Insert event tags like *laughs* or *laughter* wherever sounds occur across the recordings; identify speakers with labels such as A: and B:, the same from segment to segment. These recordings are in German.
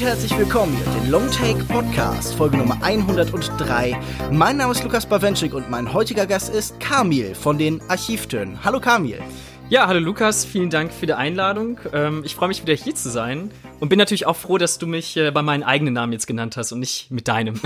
A: Und herzlich willkommen hier, den Long Take Podcast, Folge Nummer 103. Mein Name ist Lukas Bawenschik und mein heutiger Gast ist Kamil von den Archivtönen. Hallo Kamil.
B: Ja, hallo Lukas, vielen Dank für die Einladung. Ähm, ich freue mich wieder hier zu sein und bin natürlich auch froh, dass du mich äh, bei meinem eigenen Namen jetzt genannt hast und nicht mit deinem.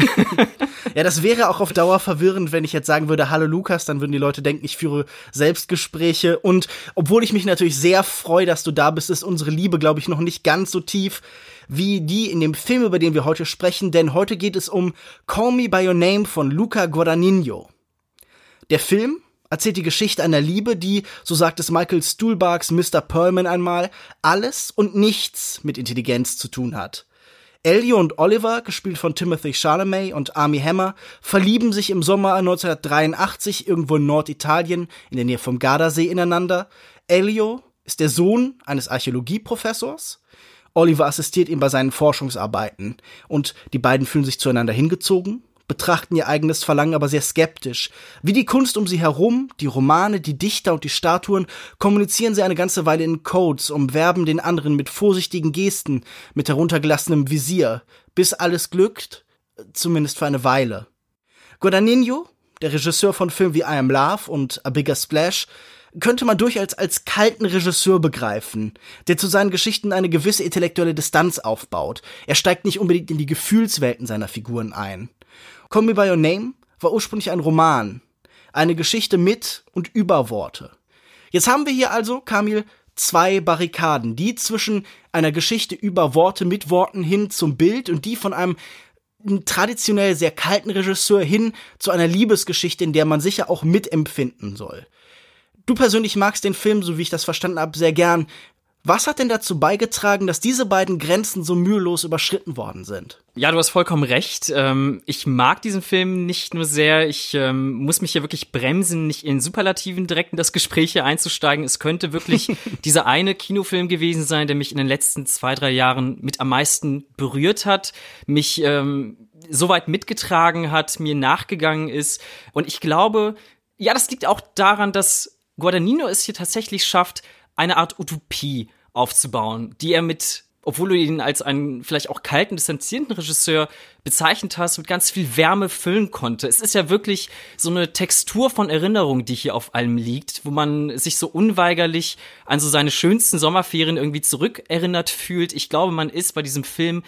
B: *laughs*
A: ja, das wäre auch auf Dauer verwirrend, wenn ich jetzt sagen würde, hallo Lukas, dann würden die Leute denken, ich führe Selbstgespräche und obwohl ich mich natürlich sehr freue, dass du da bist, ist unsere Liebe, glaube ich, noch nicht ganz so tief wie die in dem Film, über den wir heute sprechen, denn heute geht es um Call Me By Your Name von Luca Guadagnino. Der Film erzählt die Geschichte einer Liebe, die, so sagt es Michael Stuhlbargs Mr. Perlman einmal, alles und nichts mit Intelligenz zu tun hat. Ellie und Oliver, gespielt von Timothy Chalamet und Army Hammer, verlieben sich im Sommer 1983 irgendwo in Norditalien in der Nähe vom Gardasee ineinander. Elio ist der Sohn eines Archäologieprofessors Oliver assistiert ihm bei seinen Forschungsarbeiten und die beiden fühlen sich zueinander hingezogen, betrachten ihr eigenes Verlangen aber sehr skeptisch. Wie die Kunst um sie herum, die Romane, die Dichter und die Statuen, kommunizieren sie eine ganze Weile in Codes, umwerben den anderen mit vorsichtigen Gesten, mit heruntergelassenem Visier, bis alles glückt, zumindest für eine Weile. Guadagnino, der Regisseur von Filmen wie I Am Love und A Bigger Splash, könnte man durchaus als kalten Regisseur begreifen, der zu seinen Geschichten eine gewisse intellektuelle Distanz aufbaut. Er steigt nicht unbedingt in die Gefühlswelten seiner Figuren ein. Call Me By Your Name war ursprünglich ein Roman, eine Geschichte mit und über Worte. Jetzt haben wir hier also, Kamil, zwei Barrikaden, die zwischen einer Geschichte über Worte mit Worten hin zum Bild und die von einem traditionell sehr kalten Regisseur hin zu einer Liebesgeschichte, in der man sicher auch mitempfinden soll. Du persönlich magst den Film, so wie ich das verstanden habe, sehr gern. Was hat denn dazu beigetragen, dass diese beiden Grenzen so mühelos überschritten worden sind?
B: Ja, du hast vollkommen recht. Ähm, ich mag diesen Film nicht nur sehr. Ich ähm, muss mich hier wirklich bremsen, nicht in Superlativen direkt in das Gespräch hier einzusteigen. Es könnte wirklich *laughs* dieser eine Kinofilm gewesen sein, der mich in den letzten zwei, drei Jahren mit am meisten berührt hat, mich ähm, so weit mitgetragen hat, mir nachgegangen ist. Und ich glaube, ja, das liegt auch daran, dass Guadagnino es hier tatsächlich schafft, eine Art Utopie aufzubauen, die er mit, obwohl du ihn als einen vielleicht auch kalten, distanzierten Regisseur bezeichnet hast, mit ganz viel Wärme füllen konnte. Es ist ja wirklich so eine Textur von Erinnerung, die hier auf allem liegt, wo man sich so unweigerlich an so seine schönsten Sommerferien irgendwie zurückerinnert fühlt. Ich glaube, man ist bei diesem Film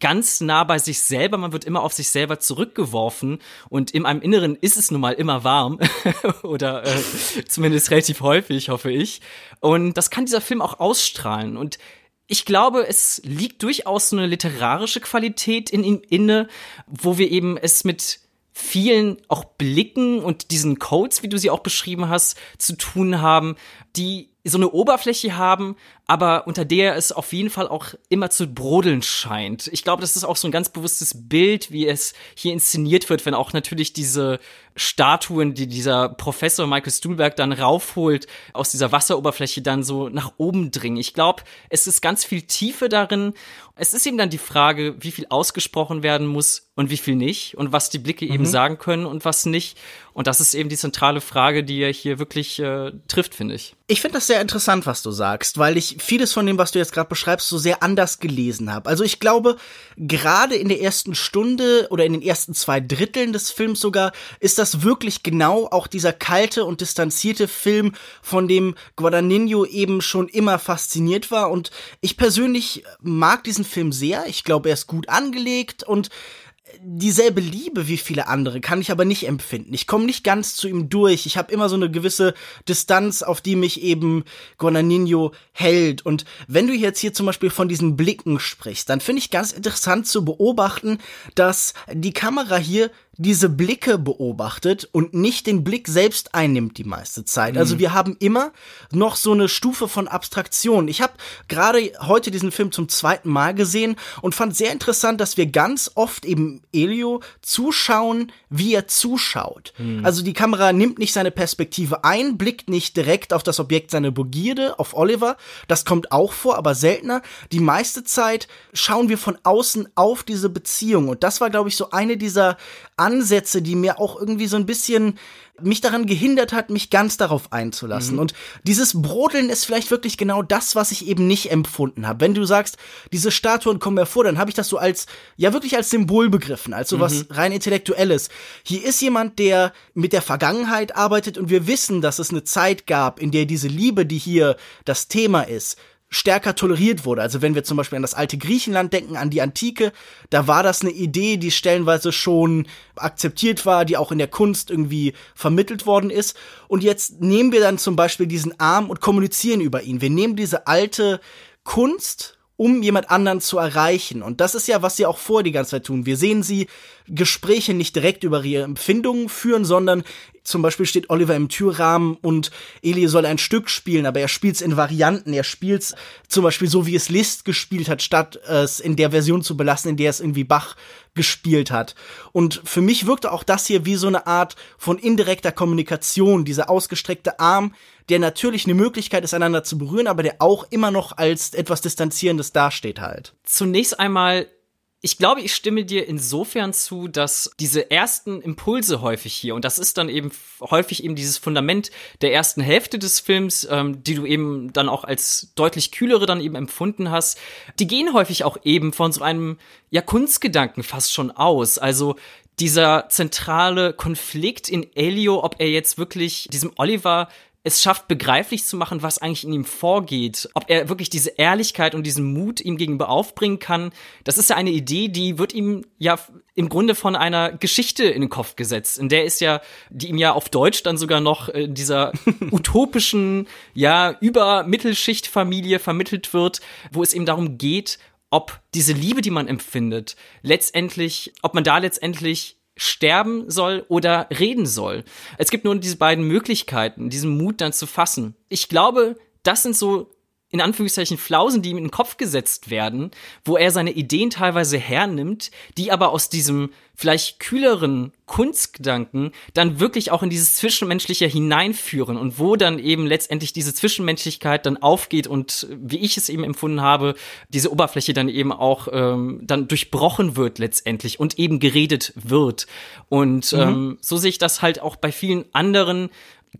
B: ganz nah bei sich selber, man wird immer auf sich selber zurückgeworfen. Und in einem Inneren ist es nun mal immer warm. *laughs* Oder äh, zumindest relativ häufig, hoffe ich. Und das kann dieser Film auch ausstrahlen. Und ich glaube, es liegt durchaus so eine literarische Qualität in ihm inne, wo wir eben es mit vielen auch Blicken und diesen Codes, wie du sie auch beschrieben hast, zu tun haben, die so eine Oberfläche haben, aber unter der es auf jeden Fall auch immer zu brodeln scheint. Ich glaube, das ist auch so ein ganz bewusstes Bild, wie es hier inszeniert wird, wenn auch natürlich diese Statuen, die dieser Professor Michael Stuhlberg dann raufholt, aus dieser Wasseroberfläche dann so nach oben dringen. Ich glaube, es ist ganz viel Tiefe darin. Es ist eben dann die Frage, wie viel ausgesprochen werden muss und wie viel nicht und was die Blicke mhm. eben sagen können und was nicht. Und das ist eben die zentrale Frage, die er hier wirklich äh, trifft, finde ich.
A: Ich finde das sehr interessant, was du sagst, weil ich vieles von dem, was du jetzt gerade beschreibst, so sehr anders gelesen habe. Also ich glaube, gerade in der ersten Stunde oder in den ersten zwei Dritteln des Films sogar, ist das wirklich genau auch dieser kalte und distanzierte Film, von dem Guadagnino eben schon immer fasziniert war. Und ich persönlich mag diesen Film sehr. Ich glaube, er ist gut angelegt und dieselbe Liebe wie viele andere kann ich aber nicht empfinden. Ich komme nicht ganz zu ihm durch. Ich habe immer so eine gewisse Distanz, auf die mich eben Guadagnino hält. Und wenn du jetzt hier zum Beispiel von diesen Blicken sprichst, dann finde ich ganz interessant zu beobachten, dass die Kamera hier diese Blicke beobachtet und nicht den Blick selbst einnimmt die meiste Zeit. Also mhm. wir haben immer noch so eine Stufe von Abstraktion. Ich habe gerade heute diesen Film zum zweiten Mal gesehen und fand sehr interessant, dass wir ganz oft eben Elio zuschauen, wie er zuschaut. Mhm. Also die Kamera nimmt nicht seine Perspektive ein, blickt nicht direkt auf das Objekt seiner Begierde, auf Oliver. Das kommt auch vor, aber seltener. Die meiste Zeit schauen wir von außen auf diese Beziehung und das war, glaube ich, so eine dieser Ansätze, die mir auch irgendwie so ein bisschen mich daran gehindert hat, mich ganz darauf einzulassen. Mhm. Und dieses Brodeln ist vielleicht wirklich genau das, was ich eben nicht empfunden habe. Wenn du sagst, diese Statuen kommen hervor, dann habe ich das so als, ja wirklich als Symbol begriffen, als so was mhm. rein intellektuelles. Hier ist jemand, der mit der Vergangenheit arbeitet und wir wissen, dass es eine Zeit gab, in der diese Liebe, die hier das Thema ist, stärker toleriert wurde. Also wenn wir zum Beispiel an das alte Griechenland denken, an die Antike, da war das eine Idee, die stellenweise schon akzeptiert war, die auch in der Kunst irgendwie vermittelt worden ist. Und jetzt nehmen wir dann zum Beispiel diesen Arm und kommunizieren über ihn. Wir nehmen diese alte Kunst um jemand anderen zu erreichen. Und das ist ja, was sie auch vor die ganze Zeit tun. Wir sehen sie Gespräche nicht direkt über ihre Empfindungen führen, sondern zum Beispiel steht Oliver im Türrahmen und Eli soll ein Stück spielen, aber er spielt es in Varianten. Er spielt es zum Beispiel so, wie es Liszt gespielt hat, statt es in der Version zu belassen, in der es irgendwie Bach gespielt hat. Und für mich wirkte auch das hier wie so eine Art von indirekter Kommunikation, dieser ausgestreckte Arm, der natürlich eine Möglichkeit ist, einander zu berühren, aber der auch immer noch als etwas Distanzierendes dasteht halt.
B: Zunächst einmal ich glaube, ich stimme dir insofern zu, dass diese ersten Impulse häufig hier, und das ist dann eben häufig eben dieses Fundament der ersten Hälfte des Films, ähm, die du eben dann auch als deutlich kühlere dann eben empfunden hast, die gehen häufig auch eben von so einem, ja, Kunstgedanken fast schon aus. Also dieser zentrale Konflikt in Elio, ob er jetzt wirklich diesem Oliver es schafft, begreiflich zu machen, was eigentlich in ihm vorgeht. Ob er wirklich diese Ehrlichkeit und diesen Mut ihm gegenüber aufbringen kann. Das ist ja eine Idee, die wird ihm ja im Grunde von einer Geschichte in den Kopf gesetzt. In der ist ja, die ihm ja auf Deutsch dann sogar noch in dieser *laughs* utopischen, ja, Übermittelschichtfamilie vermittelt wird, wo es eben darum geht, ob diese Liebe, die man empfindet, letztendlich, ob man da letztendlich sterben soll oder reden soll. Es gibt nur diese beiden Möglichkeiten, diesen Mut dann zu fassen. Ich glaube, das sind so in Anführungszeichen Flausen, die ihm in den Kopf gesetzt werden, wo er seine Ideen teilweise hernimmt, die aber aus diesem vielleicht kühleren Kunstgedanken dann wirklich auch in dieses Zwischenmenschliche hineinführen und wo dann eben letztendlich diese Zwischenmenschlichkeit dann aufgeht und wie ich es eben empfunden habe, diese Oberfläche dann eben auch ähm, dann durchbrochen wird letztendlich und eben geredet wird. Und mhm. ähm, so sehe ich das halt auch bei vielen anderen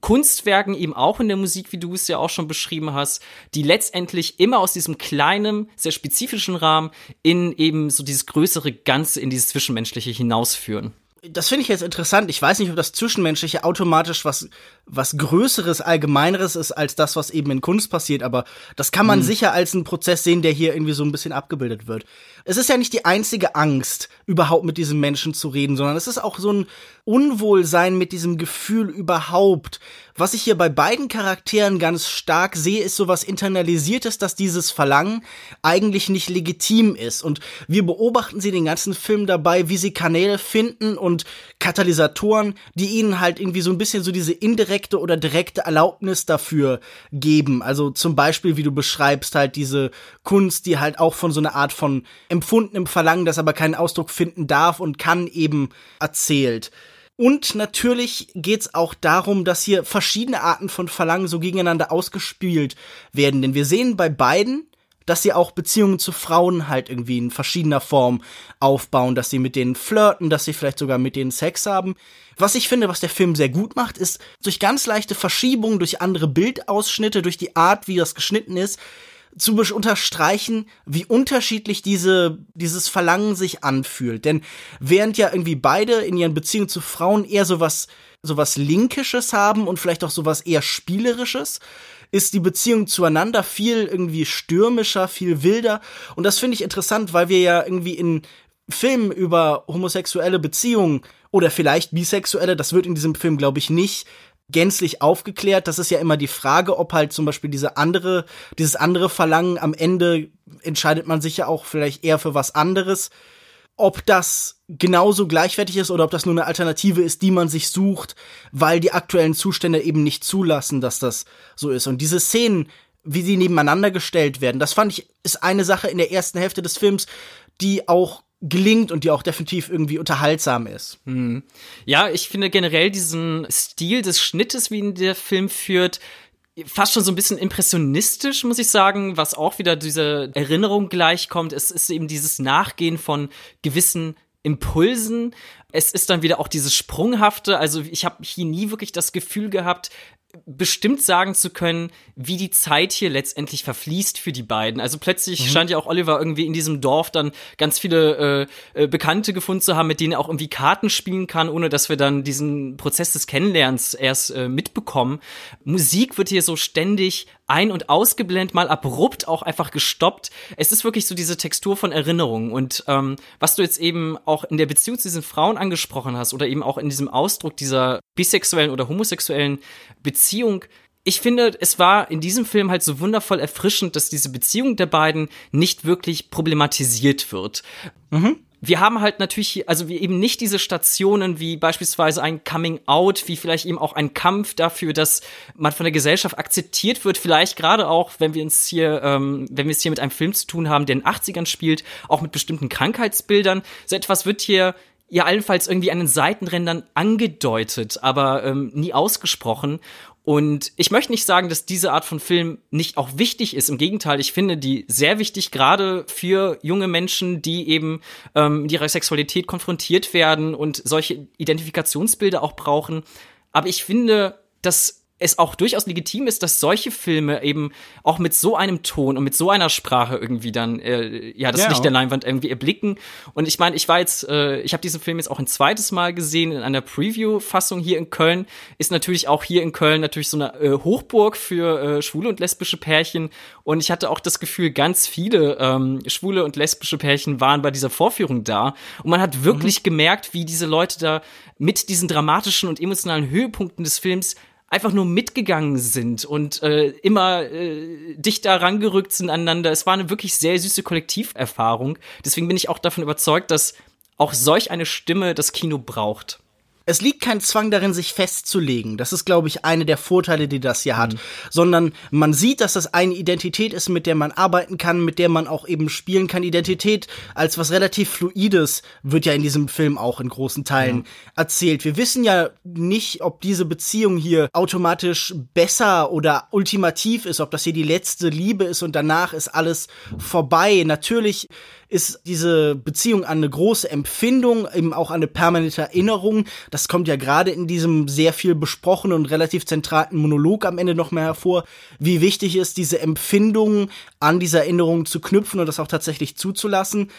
B: Kunstwerken eben auch in der Musik, wie du es ja auch schon beschrieben hast, die letztendlich immer aus diesem kleinen, sehr spezifischen Rahmen in eben so dieses größere Ganze, in dieses Zwischenmenschliche hinausführen.
A: Das finde ich jetzt interessant. Ich weiß nicht, ob das Zwischenmenschliche automatisch was, was Größeres, Allgemeineres ist als das, was eben in Kunst passiert, aber das kann man hm. sicher als einen Prozess sehen, der hier irgendwie so ein bisschen abgebildet wird. Es ist ja nicht die einzige Angst, überhaupt mit diesem Menschen zu reden, sondern es ist auch so ein Unwohlsein mit diesem Gefühl überhaupt. Was ich hier bei beiden Charakteren ganz stark sehe, ist sowas internalisiertes, dass dieses Verlangen eigentlich nicht legitim ist. Und wir beobachten sie den ganzen Film dabei, wie sie Kanäle finden und Katalysatoren, die ihnen halt irgendwie so ein bisschen so diese indirekte oder direkte Erlaubnis dafür geben. Also zum Beispiel, wie du beschreibst, halt diese Kunst, die halt auch von so einer Art von empfundenem Verlangen, das aber keinen Ausdruck finden darf und kann eben erzählt. Und natürlich geht's auch darum, dass hier verschiedene Arten von Verlangen so gegeneinander ausgespielt werden. Denn wir sehen bei beiden, dass sie auch Beziehungen zu Frauen halt irgendwie in verschiedener Form aufbauen, dass sie mit denen flirten, dass sie vielleicht sogar mit denen Sex haben. Was ich finde, was der Film sehr gut macht, ist durch ganz leichte Verschiebungen, durch andere Bildausschnitte, durch die Art, wie das geschnitten ist, zu unterstreichen, wie unterschiedlich diese, dieses Verlangen sich anfühlt. Denn während ja irgendwie beide in ihren Beziehungen zu Frauen eher sowas, sowas Linkisches haben und vielleicht auch sowas eher Spielerisches, ist die Beziehung zueinander viel irgendwie stürmischer, viel wilder. Und das finde ich interessant, weil wir ja irgendwie in Filmen über homosexuelle Beziehungen oder vielleicht bisexuelle, das wird in diesem Film, glaube ich, nicht gänzlich aufgeklärt. Das ist ja immer die Frage, ob halt zum Beispiel diese andere, dieses andere Verlangen am Ende entscheidet man sich ja auch vielleicht eher für was anderes. Ob das genauso gleichwertig ist oder ob das nur eine Alternative ist, die man sich sucht, weil die aktuellen Zustände eben nicht zulassen, dass das so ist. Und diese Szenen, wie sie nebeneinander gestellt werden, das fand ich, ist eine Sache in der ersten Hälfte des Films, die auch gelingt und die auch definitiv irgendwie unterhaltsam ist.
B: Hm. Ja, ich finde generell diesen Stil des Schnittes, wie ihn der Film führt, fast schon so ein bisschen impressionistisch, muss ich sagen, was auch wieder diese Erinnerung gleichkommt. Es ist eben dieses Nachgehen von gewissen Impulsen. Es ist dann wieder auch dieses Sprunghafte. Also ich habe hier nie wirklich das Gefühl gehabt, bestimmt sagen zu können, wie die Zeit hier letztendlich verfließt für die beiden. Also plötzlich mhm. scheint ja auch Oliver irgendwie in diesem Dorf dann ganz viele äh, äh, Bekannte gefunden zu haben, mit denen er auch irgendwie Karten spielen kann, ohne dass wir dann diesen Prozess des Kennenlernens erst äh, mitbekommen. Musik wird hier so ständig ein- und ausgeblendet, mal abrupt auch einfach gestoppt. Es ist wirklich so diese Textur von Erinnerungen. Und ähm, was du jetzt eben auch in der Beziehung zu diesen Frauen angesprochen hast oder eben auch in diesem Ausdruck dieser bisexuellen oder homosexuellen Beziehung, ich finde, es war in diesem Film halt so wundervoll erfrischend, dass diese Beziehung der beiden nicht wirklich problematisiert wird. Mhm wir haben halt natürlich, also wir eben nicht diese Stationen wie beispielsweise ein Coming Out, wie vielleicht eben auch ein Kampf dafür, dass man von der Gesellschaft akzeptiert wird. Vielleicht gerade auch, wenn wir uns hier, ähm, wenn wir es hier mit einem Film zu tun haben, der in den 80ern spielt, auch mit bestimmten Krankheitsbildern. So etwas wird hier ja allenfalls irgendwie an den Seitenrändern angedeutet, aber ähm, nie ausgesprochen. Und ich möchte nicht sagen, dass diese Art von Film nicht auch wichtig ist. Im Gegenteil, ich finde die sehr wichtig, gerade für junge Menschen, die eben ähm, mit ihrer Sexualität konfrontiert werden und solche Identifikationsbilder auch brauchen. Aber ich finde, dass es auch durchaus legitim ist, dass solche Filme eben auch mit so einem Ton und mit so einer Sprache irgendwie dann äh, ja das ja. Licht der Leinwand irgendwie erblicken. Und ich meine, ich war jetzt, äh, ich habe diesen Film jetzt auch ein zweites Mal gesehen in einer Preview-Fassung hier in Köln. Ist natürlich auch hier in Köln natürlich so eine äh, Hochburg für äh, schwule und lesbische Pärchen. Und ich hatte auch das Gefühl, ganz viele ähm, schwule und lesbische Pärchen waren bei dieser Vorführung da. Und man hat wirklich mhm. gemerkt, wie diese Leute da mit diesen dramatischen und emotionalen Höhepunkten des Films einfach nur mitgegangen sind und äh, immer äh, dichter rangerückt sind aneinander. Es war eine wirklich sehr süße Kollektiverfahrung. Deswegen bin ich auch davon überzeugt, dass auch solch eine Stimme das Kino braucht
A: es liegt kein Zwang darin, sich festzulegen. Das ist, glaube ich, eine der Vorteile, die das hier hat. Mhm. Sondern man sieht, dass das eine Identität ist, mit der man arbeiten kann, mit der man auch eben spielen kann. Identität als was relativ Fluides wird ja in diesem Film auch in großen Teilen ja. erzählt. Wir wissen ja nicht, ob diese Beziehung hier automatisch besser oder ultimativ ist, ob das hier die letzte Liebe ist und danach ist alles vorbei. Natürlich ist diese Beziehung an eine große Empfindung, eben auch an eine permanente Erinnerung. Das kommt ja gerade in diesem sehr viel besprochenen und relativ zentralen Monolog am Ende noch mehr hervor, wie wichtig ist, diese Empfindung an diese Erinnerung zu knüpfen und das auch tatsächlich zuzulassen.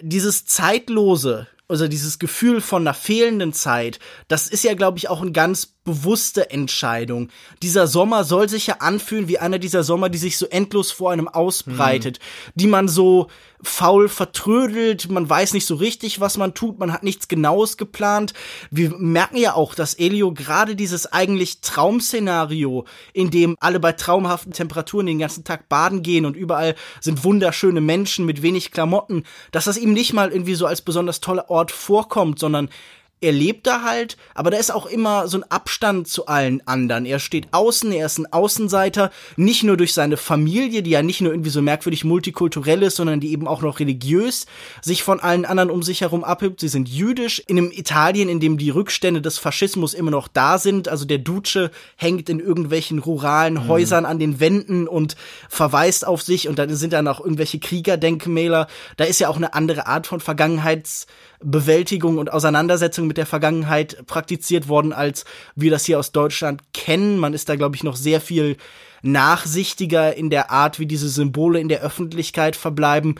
A: Dieses Zeitlose, also dieses Gefühl von einer fehlenden Zeit, das ist ja, glaube ich, auch eine ganz bewusste Entscheidung. Dieser Sommer soll sich ja anfühlen wie einer dieser Sommer, die sich so endlos vor einem ausbreitet, hm. die man so faul vertrödelt, man weiß nicht so richtig, was man tut, man hat nichts Genaues geplant. Wir merken ja auch, dass Elio gerade dieses eigentlich Traumszenario, in dem alle bei traumhaften Temperaturen den ganzen Tag baden gehen und überall sind wunderschöne Menschen mit wenig Klamotten, dass das ihm nicht mal irgendwie so als besonders toller Ort vorkommt, sondern er lebt da halt, aber da ist auch immer so ein Abstand zu allen anderen. Er steht außen, er ist ein Außenseiter, nicht nur durch seine Familie, die ja nicht nur irgendwie so merkwürdig multikulturell ist, sondern die eben auch noch religiös sich von allen anderen um sich herum abhebt. Sie sind jüdisch in einem Italien, in dem die Rückstände des Faschismus immer noch da sind. Also der Duce hängt in irgendwelchen ruralen mhm. Häusern an den Wänden und verweist auf sich und dann sind dann auch irgendwelche Kriegerdenkmäler. Da ist ja auch eine andere Art von Vergangenheits Bewältigung und Auseinandersetzung mit der Vergangenheit praktiziert worden, als wir das hier aus Deutschland kennen. Man ist da, glaube ich, noch sehr viel nachsichtiger in der Art, wie diese Symbole in der Öffentlichkeit verbleiben.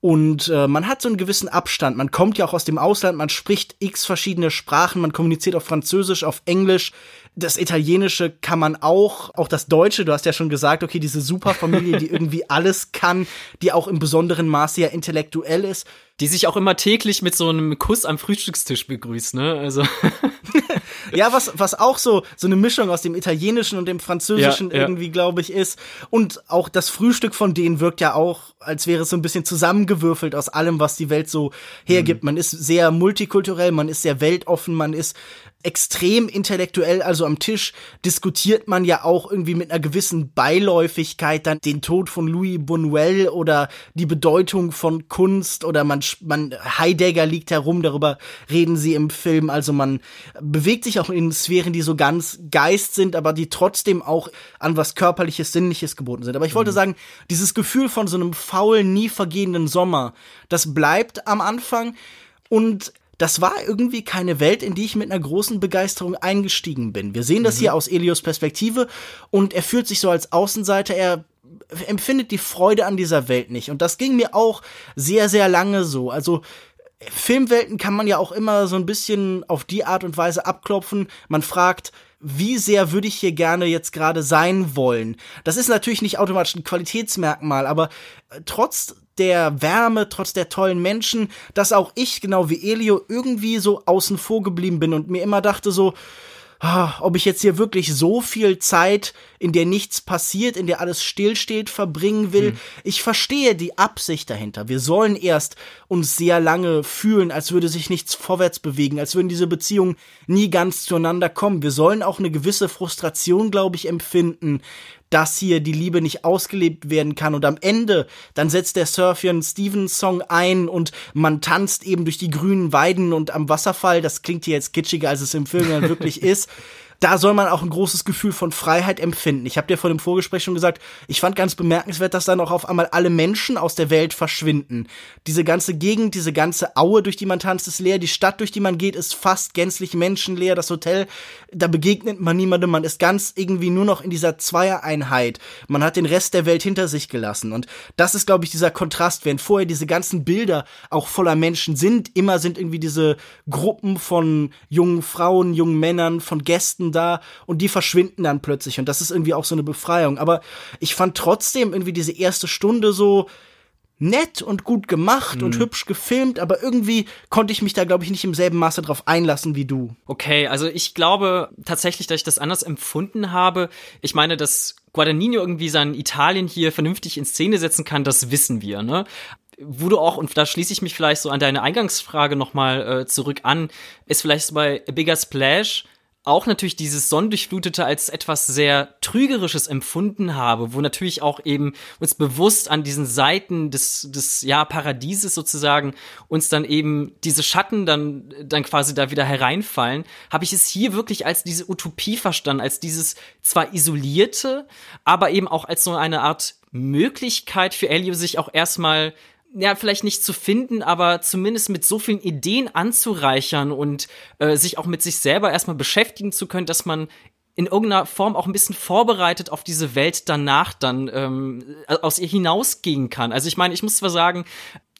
A: Und äh, man hat so einen gewissen Abstand. Man kommt ja auch aus dem Ausland, man spricht x verschiedene Sprachen, man kommuniziert auf Französisch, auf Englisch. Das Italienische kann man auch, auch das Deutsche, du hast ja schon gesagt, okay, diese Superfamilie, die *laughs* irgendwie alles kann, die auch im besonderen Maße ja intellektuell ist
B: die sich auch immer täglich mit so einem Kuss am Frühstückstisch begrüßt, ne? Also. *laughs*
A: ja, was, was auch so, so eine Mischung aus dem Italienischen und dem Französischen
B: Ja, ja.
A: irgendwie, glaube ich, ist. Und auch das Frühstück von denen wirkt ja auch, als wäre es so ein bisschen zusammengewürfelt aus allem, was die Welt so hergibt. Man ist sehr multikulturell, man ist sehr weltoffen, man ist extrem intellektuell, also am Tisch diskutiert man ja auch irgendwie mit einer gewissen Beiläufigkeit dann den Tod von Louis Buñuel oder die Bedeutung von Kunst oder man, man Heidegger liegt herum, darüber reden sie im Film, also man bewegt sich auch in Sphären, die so ganz Geist sind, aber die trotzdem auch an was körperliches, sinnliches geboten sind. Aber ich wollte sagen, dieses Gefühl von so einem faulen, nie vergehenden Sommer, das bleibt am Anfang. Und das war irgendwie keine Welt, in die ich mit einer großen Begeisterung eingestiegen bin. Wir sehen das hier aus Elios Perspektive und er fühlt sich so als Außenseiter, er empfindet die Freude an dieser Welt nicht. Und das ging mir auch sehr, sehr lange so. Also Filmwelten kann man ja auch immer so ein bisschen auf die Art und Weise abklopfen. Man fragt, wie sehr würde ich hier gerne jetzt gerade sein wollen? Das ist natürlich nicht automatisch ein Qualitätsmerkmal, aber äh, trotz der Wärme, trotz der tollen Menschen, dass auch ich, genau wie Elio, irgendwie so außen vor geblieben bin und mir immer dachte so, ob ich jetzt hier wirklich so viel Zeit, in der nichts passiert, in der alles stillsteht, verbringen will. Ich verstehe die Absicht dahinter. Wir sollen erst uns sehr lange fühlen, als würde sich nichts vorwärts bewegen, als würden diese Beziehungen nie ganz zueinander kommen. Wir sollen auch eine gewisse Frustration, glaube ich, empfinden, dass hier die Liebe nicht ausgelebt werden kann. Und am Ende, dann setzt der Surfian Stevens Song ein und man tanzt eben durch die grünen Weiden und am Wasserfall. Das klingt hier jetzt kitschiger, als es im Film dann wirklich *laughs* ist. Da soll man auch ein großes Gefühl von Freiheit empfinden. Ich habe dir vor dem Vorgespräch schon gesagt, ich fand ganz bemerkenswert, dass dann auch auf einmal alle Menschen aus der Welt verschwinden. Diese ganze Gegend, diese ganze Aue, durch die man tanzt, ist leer. Die Stadt, durch die man geht, ist fast gänzlich menschenleer. Das Hotel, da begegnet man niemandem. Man ist ganz irgendwie nur noch in dieser Zweiereinheit. Man hat den Rest der Welt hinter sich gelassen. Und das ist, glaube ich, dieser Kontrast. Während vorher diese ganzen Bilder auch voller Menschen sind, immer sind irgendwie diese Gruppen von jungen Frauen, jungen Männern, von Gästen da und die verschwinden dann plötzlich. Und das ist irgendwie auch so eine Befreiung. Aber ich fand trotzdem irgendwie diese erste Stunde so, nett und gut gemacht und hübsch gefilmt, aber irgendwie konnte ich mich da, glaube ich, nicht im selben Maße drauf einlassen wie du.
B: Okay, also ich glaube tatsächlich, dass ich das anders empfunden habe. Ich meine, dass Guadagnino irgendwie sein Italien hier vernünftig in Szene setzen kann, das wissen wir, ne? Wo du auch, und da schließe ich mich vielleicht so an deine Eingangsfrage nochmal äh, zurück an, ist vielleicht so bei A Bigger Splash auch natürlich dieses Sonnendurchflutete als etwas sehr Trügerisches empfunden habe, wo natürlich auch eben uns bewusst an diesen Seiten des, des ja, Paradieses sozusagen uns dann eben diese Schatten dann, dann quasi da wieder hereinfallen, habe ich es hier wirklich als diese Utopie verstanden, als dieses zwar isolierte, aber eben auch als so eine Art Möglichkeit für Elio sich auch erstmal ja, vielleicht nicht zu finden, aber zumindest mit so vielen Ideen anzureichern und äh, sich auch mit sich selber erstmal beschäftigen zu können, dass man in irgendeiner Form auch ein bisschen vorbereitet auf diese Welt danach dann ähm, aus ihr hinausgehen kann. Also ich meine, ich muss zwar sagen,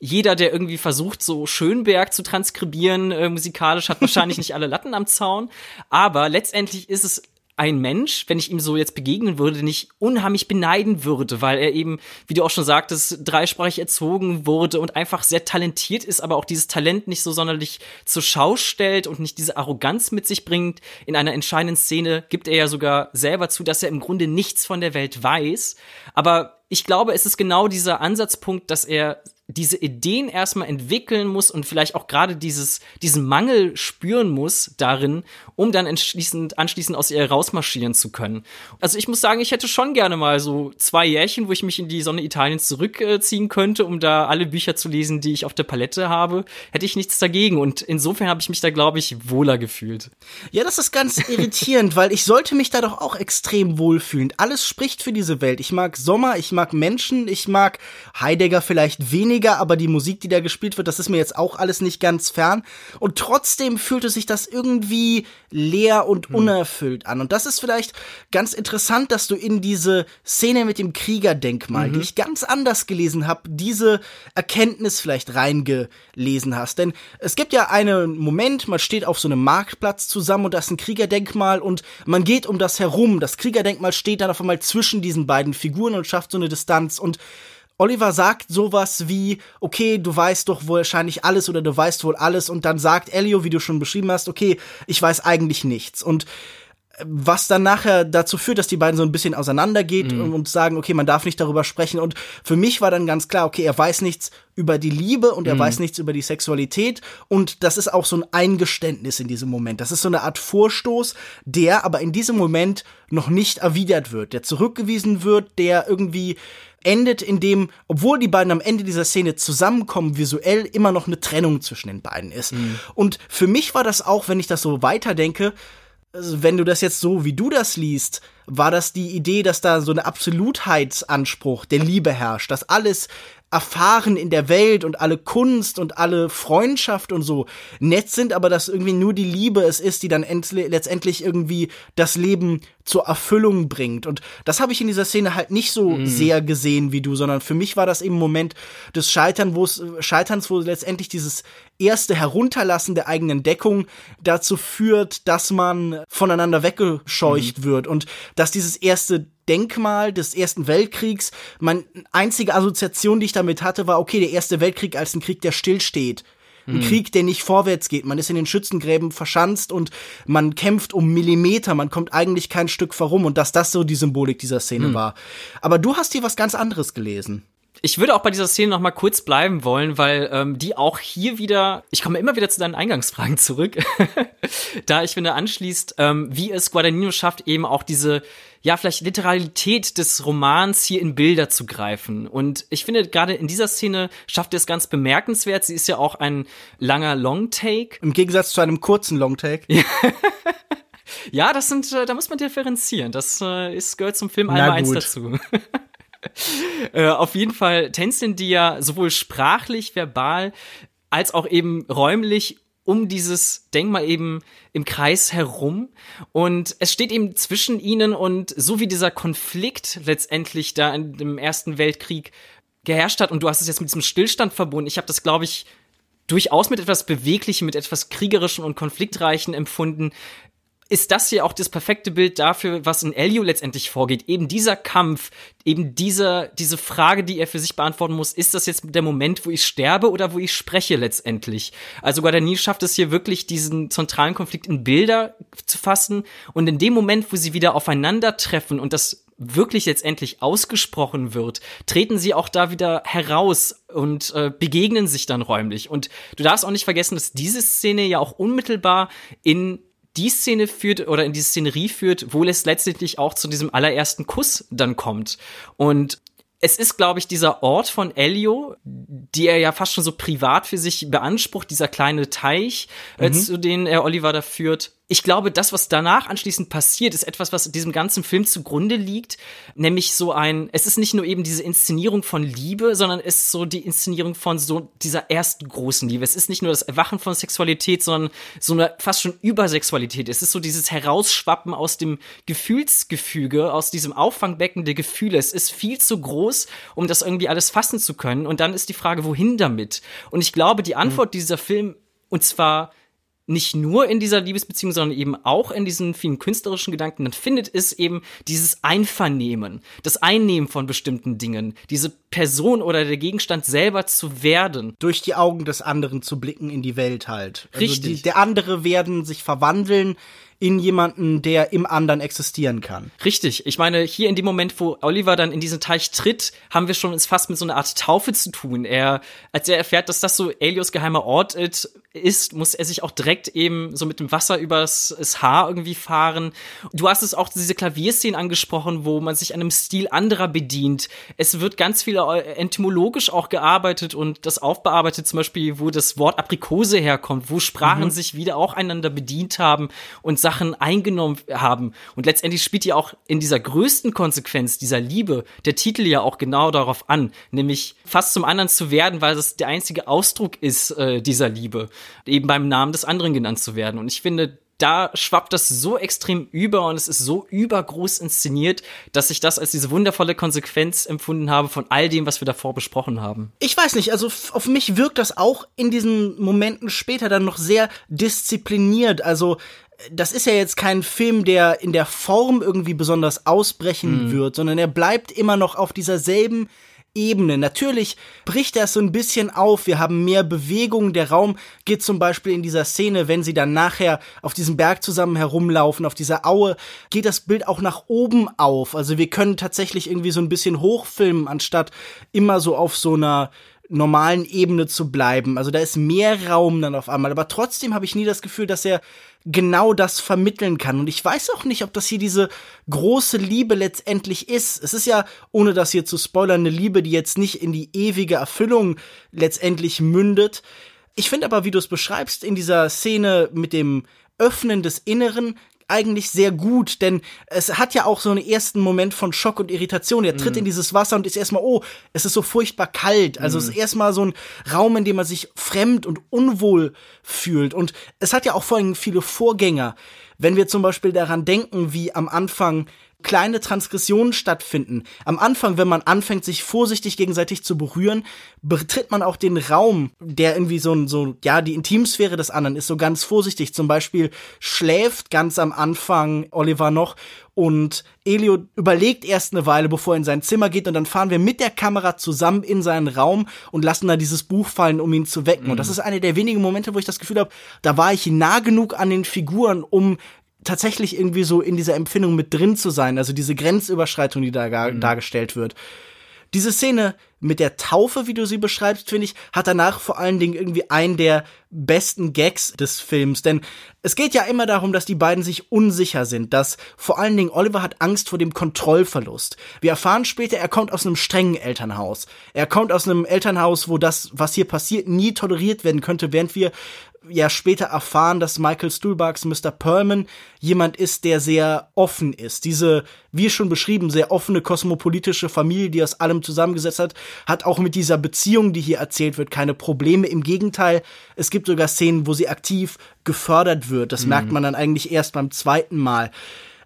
B: jeder, der irgendwie versucht, so Schönberg zu transkribieren äh, musikalisch, hat wahrscheinlich *laughs* nicht alle Latten am Zaun, aber letztendlich ist es ein Mensch, wenn ich ihm so jetzt begegnen würde, nicht unheimlich beneiden würde, weil er eben, wie du auch schon sagtest, dreisprachig erzogen wurde und einfach sehr talentiert ist, aber auch dieses Talent nicht so sonderlich zur Schau stellt und nicht diese Arroganz mit sich bringt. In einer entscheidenden Szene gibt er ja sogar selber zu, dass er im Grunde nichts von der Welt weiß. Aber ich glaube, es ist genau dieser Ansatzpunkt, dass er diese Ideen erstmal entwickeln muss und vielleicht auch gerade dieses, diesen Mangel spüren muss darin, um dann anschließend, anschließend aus ihr rausmarschieren zu können. Also ich muss sagen, ich hätte schon gerne mal so zwei Jährchen, wo ich mich in die Sonne Italiens zurückziehen könnte, um da alle Bücher zu lesen, die ich auf der Palette habe. Hätte ich nichts dagegen. Und insofern habe ich mich da, glaube ich, wohler gefühlt.
A: Ja, das ist ganz irritierend, weil ich sollte mich da doch auch extrem wohlfühlen. Alles spricht für diese Welt. Ich mag Sommer, ich mag Menschen, ich mag Heidegger vielleicht weniger weniger, aber die Musik, die da gespielt wird, das ist mir jetzt auch alles nicht ganz fern. Und trotzdem fühlte sich das irgendwie leer und unerfüllt an. Und das ist vielleicht ganz interessant, dass du in diese Szene mit dem Kriegerdenkmal, die ich ganz anders gelesen habe, diese Erkenntnis vielleicht reingelesen hast. Denn es gibt ja einen Moment, man steht auf so einem Marktplatz zusammen und da ist ein Kriegerdenkmal und man geht um das herum. Das Kriegerdenkmal steht dann auf einmal zwischen diesen beiden Figuren und schafft so eine Distanz und Oliver sagt sowas wie, okay, du weißt doch wahrscheinlich alles oder du weißt wohl alles und dann sagt Elio, wie du schon beschrieben hast, okay, ich weiß eigentlich nichts. Und was dann nachher dazu führt, dass die beiden so ein bisschen auseinandergeht mhm. und sagen, okay, man darf nicht darüber sprechen. Und für mich war dann ganz klar, okay, er weiß nichts über die Liebe und er mhm. weiß nichts über die Sexualität. Und das ist auch so ein Eingeständnis in diesem Moment. Das ist so eine Art Vorstoß, der aber in diesem Moment noch nicht erwidert wird, der zurückgewiesen wird, der irgendwie endet, in dem, obwohl die beiden am Ende dieser Szene zusammenkommen, visuell immer noch eine Trennung zwischen den beiden ist. Mhm. Und für mich war das auch, wenn ich das so weiterdenke, also wenn du das jetzt so, wie du das liest, war das die Idee, dass da so eine Absolutheitsanspruch der Liebe herrscht, dass alles erfahren in der Welt und alle Kunst und alle Freundschaft und so nett sind, aber dass irgendwie nur die Liebe es ist, die dann letztendlich irgendwie das Leben zur Erfüllung bringt. Und das habe ich in dieser Szene halt nicht so mm. sehr gesehen wie du, sondern für mich war das eben Moment des Scheitern, wo es, Scheiterns, wo letztendlich dieses erste Herunterlassen der eigenen Deckung dazu führt, dass man voneinander weggescheucht mm. wird und dass dieses erste Denkmal des Ersten Weltkriegs. Meine einzige Assoziation, die ich damit hatte, war, okay, der Erste Weltkrieg als ein Krieg, der stillsteht. Ein mhm. Krieg, der nicht vorwärts geht. Man ist in den Schützengräben verschanzt und man kämpft um Millimeter. Man kommt eigentlich kein Stück vorum. Und dass das so die Symbolik dieser Szene mhm. war. Aber du hast hier was ganz anderes gelesen.
B: Ich würde auch bei dieser Szene noch mal kurz bleiben wollen, weil ähm, die auch hier wieder, ich komme immer wieder zu deinen Eingangsfragen zurück, *laughs* da ich finde anschließt, ähm, wie es Guadagnino schafft, eben auch diese ja, vielleicht Literalität des Romans hier in Bilder zu greifen. Und ich finde, gerade in dieser Szene schafft er es ganz bemerkenswert. Sie ist ja auch ein langer Long-Take.
A: Im Gegensatz zu einem kurzen Long-Take. *laughs*
B: ja, das sind, äh, da muss man differenzieren. Das äh, ist, gehört zum Film einmal eins dazu. *laughs* äh, auf jeden Fall tänzeln die ja sowohl sprachlich, verbal, als auch eben räumlich um dieses Denkmal eben im Kreis herum. Und es steht eben zwischen ihnen und so wie dieser Konflikt letztendlich da in dem Ersten Weltkrieg geherrscht hat, und du hast es jetzt mit diesem Stillstand verbunden, ich habe das, glaube ich, durchaus mit etwas Beweglichem, mit etwas Kriegerischen und Konfliktreichen empfunden, ist das hier auch das perfekte Bild dafür, was in Elio letztendlich vorgeht. Eben dieser Kampf, eben diese, diese Frage, die er für sich beantworten muss, ist das jetzt der Moment, wo ich sterbe oder wo ich spreche letztendlich? Also Guadagnini schafft es hier wirklich, diesen zentralen Konflikt in Bilder zu fassen und in dem Moment, wo sie wieder aufeinandertreffen und das wirklich letztendlich ausgesprochen wird, treten sie auch da wieder heraus und äh, begegnen sich dann räumlich. Und du darfst auch nicht vergessen, dass diese Szene ja auch unmittelbar in die Szene führt oder in diese Szenerie führt, wo es letztendlich auch zu diesem allerersten Kuss dann kommt. Und es ist, glaube ich, dieser Ort von Elio, die er ja fast schon so privat für sich beansprucht, dieser kleine Teich, äh, mhm. äh, zu dem er Oliver da führt ich glaube, das, was danach anschließend passiert, ist etwas, was diesem ganzen Film zugrunde liegt. Nämlich so ein, es ist nicht nur eben diese Inszenierung von Liebe, sondern es ist so die Inszenierung von so dieser ersten großen Liebe. Es ist nicht nur das Erwachen von Sexualität, sondern so eine fast schon Übersexualität. Es ist so dieses Herausschwappen aus dem Gefühlsgefüge, aus diesem Auffangbecken der Gefühle. Es ist viel zu groß, um das irgendwie alles fassen zu können. Und dann ist die Frage, wohin damit? Und ich glaube, die Antwort mhm. dieser Film, und zwar nicht nur in dieser Liebesbeziehung, sondern eben auch in diesen vielen künstlerischen Gedanken, dann findet es eben dieses Einvernehmen, das Einnehmen von bestimmten Dingen, diese Person oder der Gegenstand selber zu werden.
A: Durch die Augen des anderen zu blicken in die Welt halt.
B: Also Richtig.
A: Die, der andere werden sich verwandeln in jemanden, der im anderen existieren kann.
B: Richtig. Ich meine, hier in dem Moment, wo Oliver dann in diesen Teich tritt, haben wir schon es fast mit so einer Art Taufe zu tun. Er, als er erfährt, dass das so Elios geheimer Ort ist, muss er sich auch direkt eben so mit dem Wasser übers Haar irgendwie fahren. Du hast es auch diese Klavierszenen angesprochen, wo man sich an einem Stil anderer bedient. Es wird ganz viel entomologisch auch gearbeitet und das aufbearbeitet, zum Beispiel, wo das Wort Aprikose herkommt, wo Sprachen mhm. sich wieder auch einander bedient haben und Sachen eingenommen haben. Und letztendlich spielt ja auch in dieser größten Konsequenz dieser Liebe der Titel ja auch genau darauf an, nämlich fast zum anderen zu werden, weil es der einzige Ausdruck ist äh, dieser Liebe, eben beim Namen des anderen genannt zu werden. Und ich finde, da schwappt das so extrem über und es ist so übergroß inszeniert, dass ich das als diese wundervolle Konsequenz empfunden habe von all dem, was wir davor besprochen haben.
A: Ich weiß nicht, also auf mich wirkt das auch in diesen Momenten später dann noch sehr diszipliniert. Also das ist ja jetzt kein Film, der in der Form irgendwie besonders ausbrechen mhm. wird, sondern er bleibt immer noch auf dieser selben Ebene. Natürlich bricht das so ein bisschen auf. Wir haben mehr Bewegung. Der Raum geht zum Beispiel in dieser Szene, wenn sie dann nachher auf diesem Berg zusammen herumlaufen, auf dieser Aue, geht das Bild auch nach oben auf. Also wir können tatsächlich irgendwie so ein bisschen hochfilmen, anstatt immer so auf so einer normalen Ebene zu bleiben. Also da ist mehr Raum dann auf einmal. Aber trotzdem habe ich nie das Gefühl, dass er genau das vermitteln kann. Und ich weiß auch nicht, ob das hier diese große Liebe letztendlich ist. Es ist ja, ohne das hier zu spoilern, eine Liebe, die jetzt nicht in die ewige Erfüllung letztendlich mündet. Ich finde aber, wie du es beschreibst, in dieser Szene mit dem Öffnen des Inneren eigentlich sehr gut, denn es hat ja auch so einen ersten Moment von Schock und Irritation. Er tritt mm. in dieses Wasser und ist erstmal, oh, es ist so furchtbar kalt. Also mm. es ist erstmal so ein Raum, in dem man sich fremd und unwohl fühlt. Und es hat ja auch vor allem viele Vorgänger. Wenn wir zum Beispiel daran denken, wie am Anfang kleine Transgressionen stattfinden. Am Anfang, wenn man anfängt, sich vorsichtig gegenseitig zu berühren, betritt man auch den Raum, der irgendwie so, so, ja, die Intimsphäre des anderen ist, so ganz vorsichtig. Zum Beispiel schläft ganz am Anfang Oliver noch und Elio überlegt erst eine Weile, bevor er in sein Zimmer geht, und dann fahren wir mit der Kamera zusammen in seinen Raum und lassen da dieses Buch fallen, um ihn zu wecken. Mhm. Und das ist eine der wenigen Momente, wo ich das Gefühl habe, da war ich nah genug an den Figuren, um tatsächlich irgendwie so in dieser Empfindung mit drin zu sein, also diese Grenzüberschreitung, die da mhm. dargestellt wird. Diese Szene mit der Taufe, wie du sie beschreibst, finde ich, hat danach vor allen Dingen irgendwie einen der besten Gags des Films. Denn es geht ja immer darum, dass die beiden sich unsicher sind, dass vor allen Dingen Oliver hat Angst vor dem Kontrollverlust. Wir erfahren später, er kommt aus einem strengen Elternhaus. Er kommt aus einem Elternhaus, wo das, was hier passiert, nie toleriert werden könnte, während wir ja später erfahren, dass Michael Stuhlbargs Mr. Perlman jemand ist, der sehr offen ist. Diese, wie schon beschrieben, sehr offene kosmopolitische Familie, die aus allem zusammengesetzt hat, hat auch mit dieser Beziehung, die hier erzählt wird, keine Probleme. Im Gegenteil, es gibt sogar Szenen, wo sie aktiv gefördert wird. Das mhm. merkt man dann eigentlich erst beim zweiten Mal.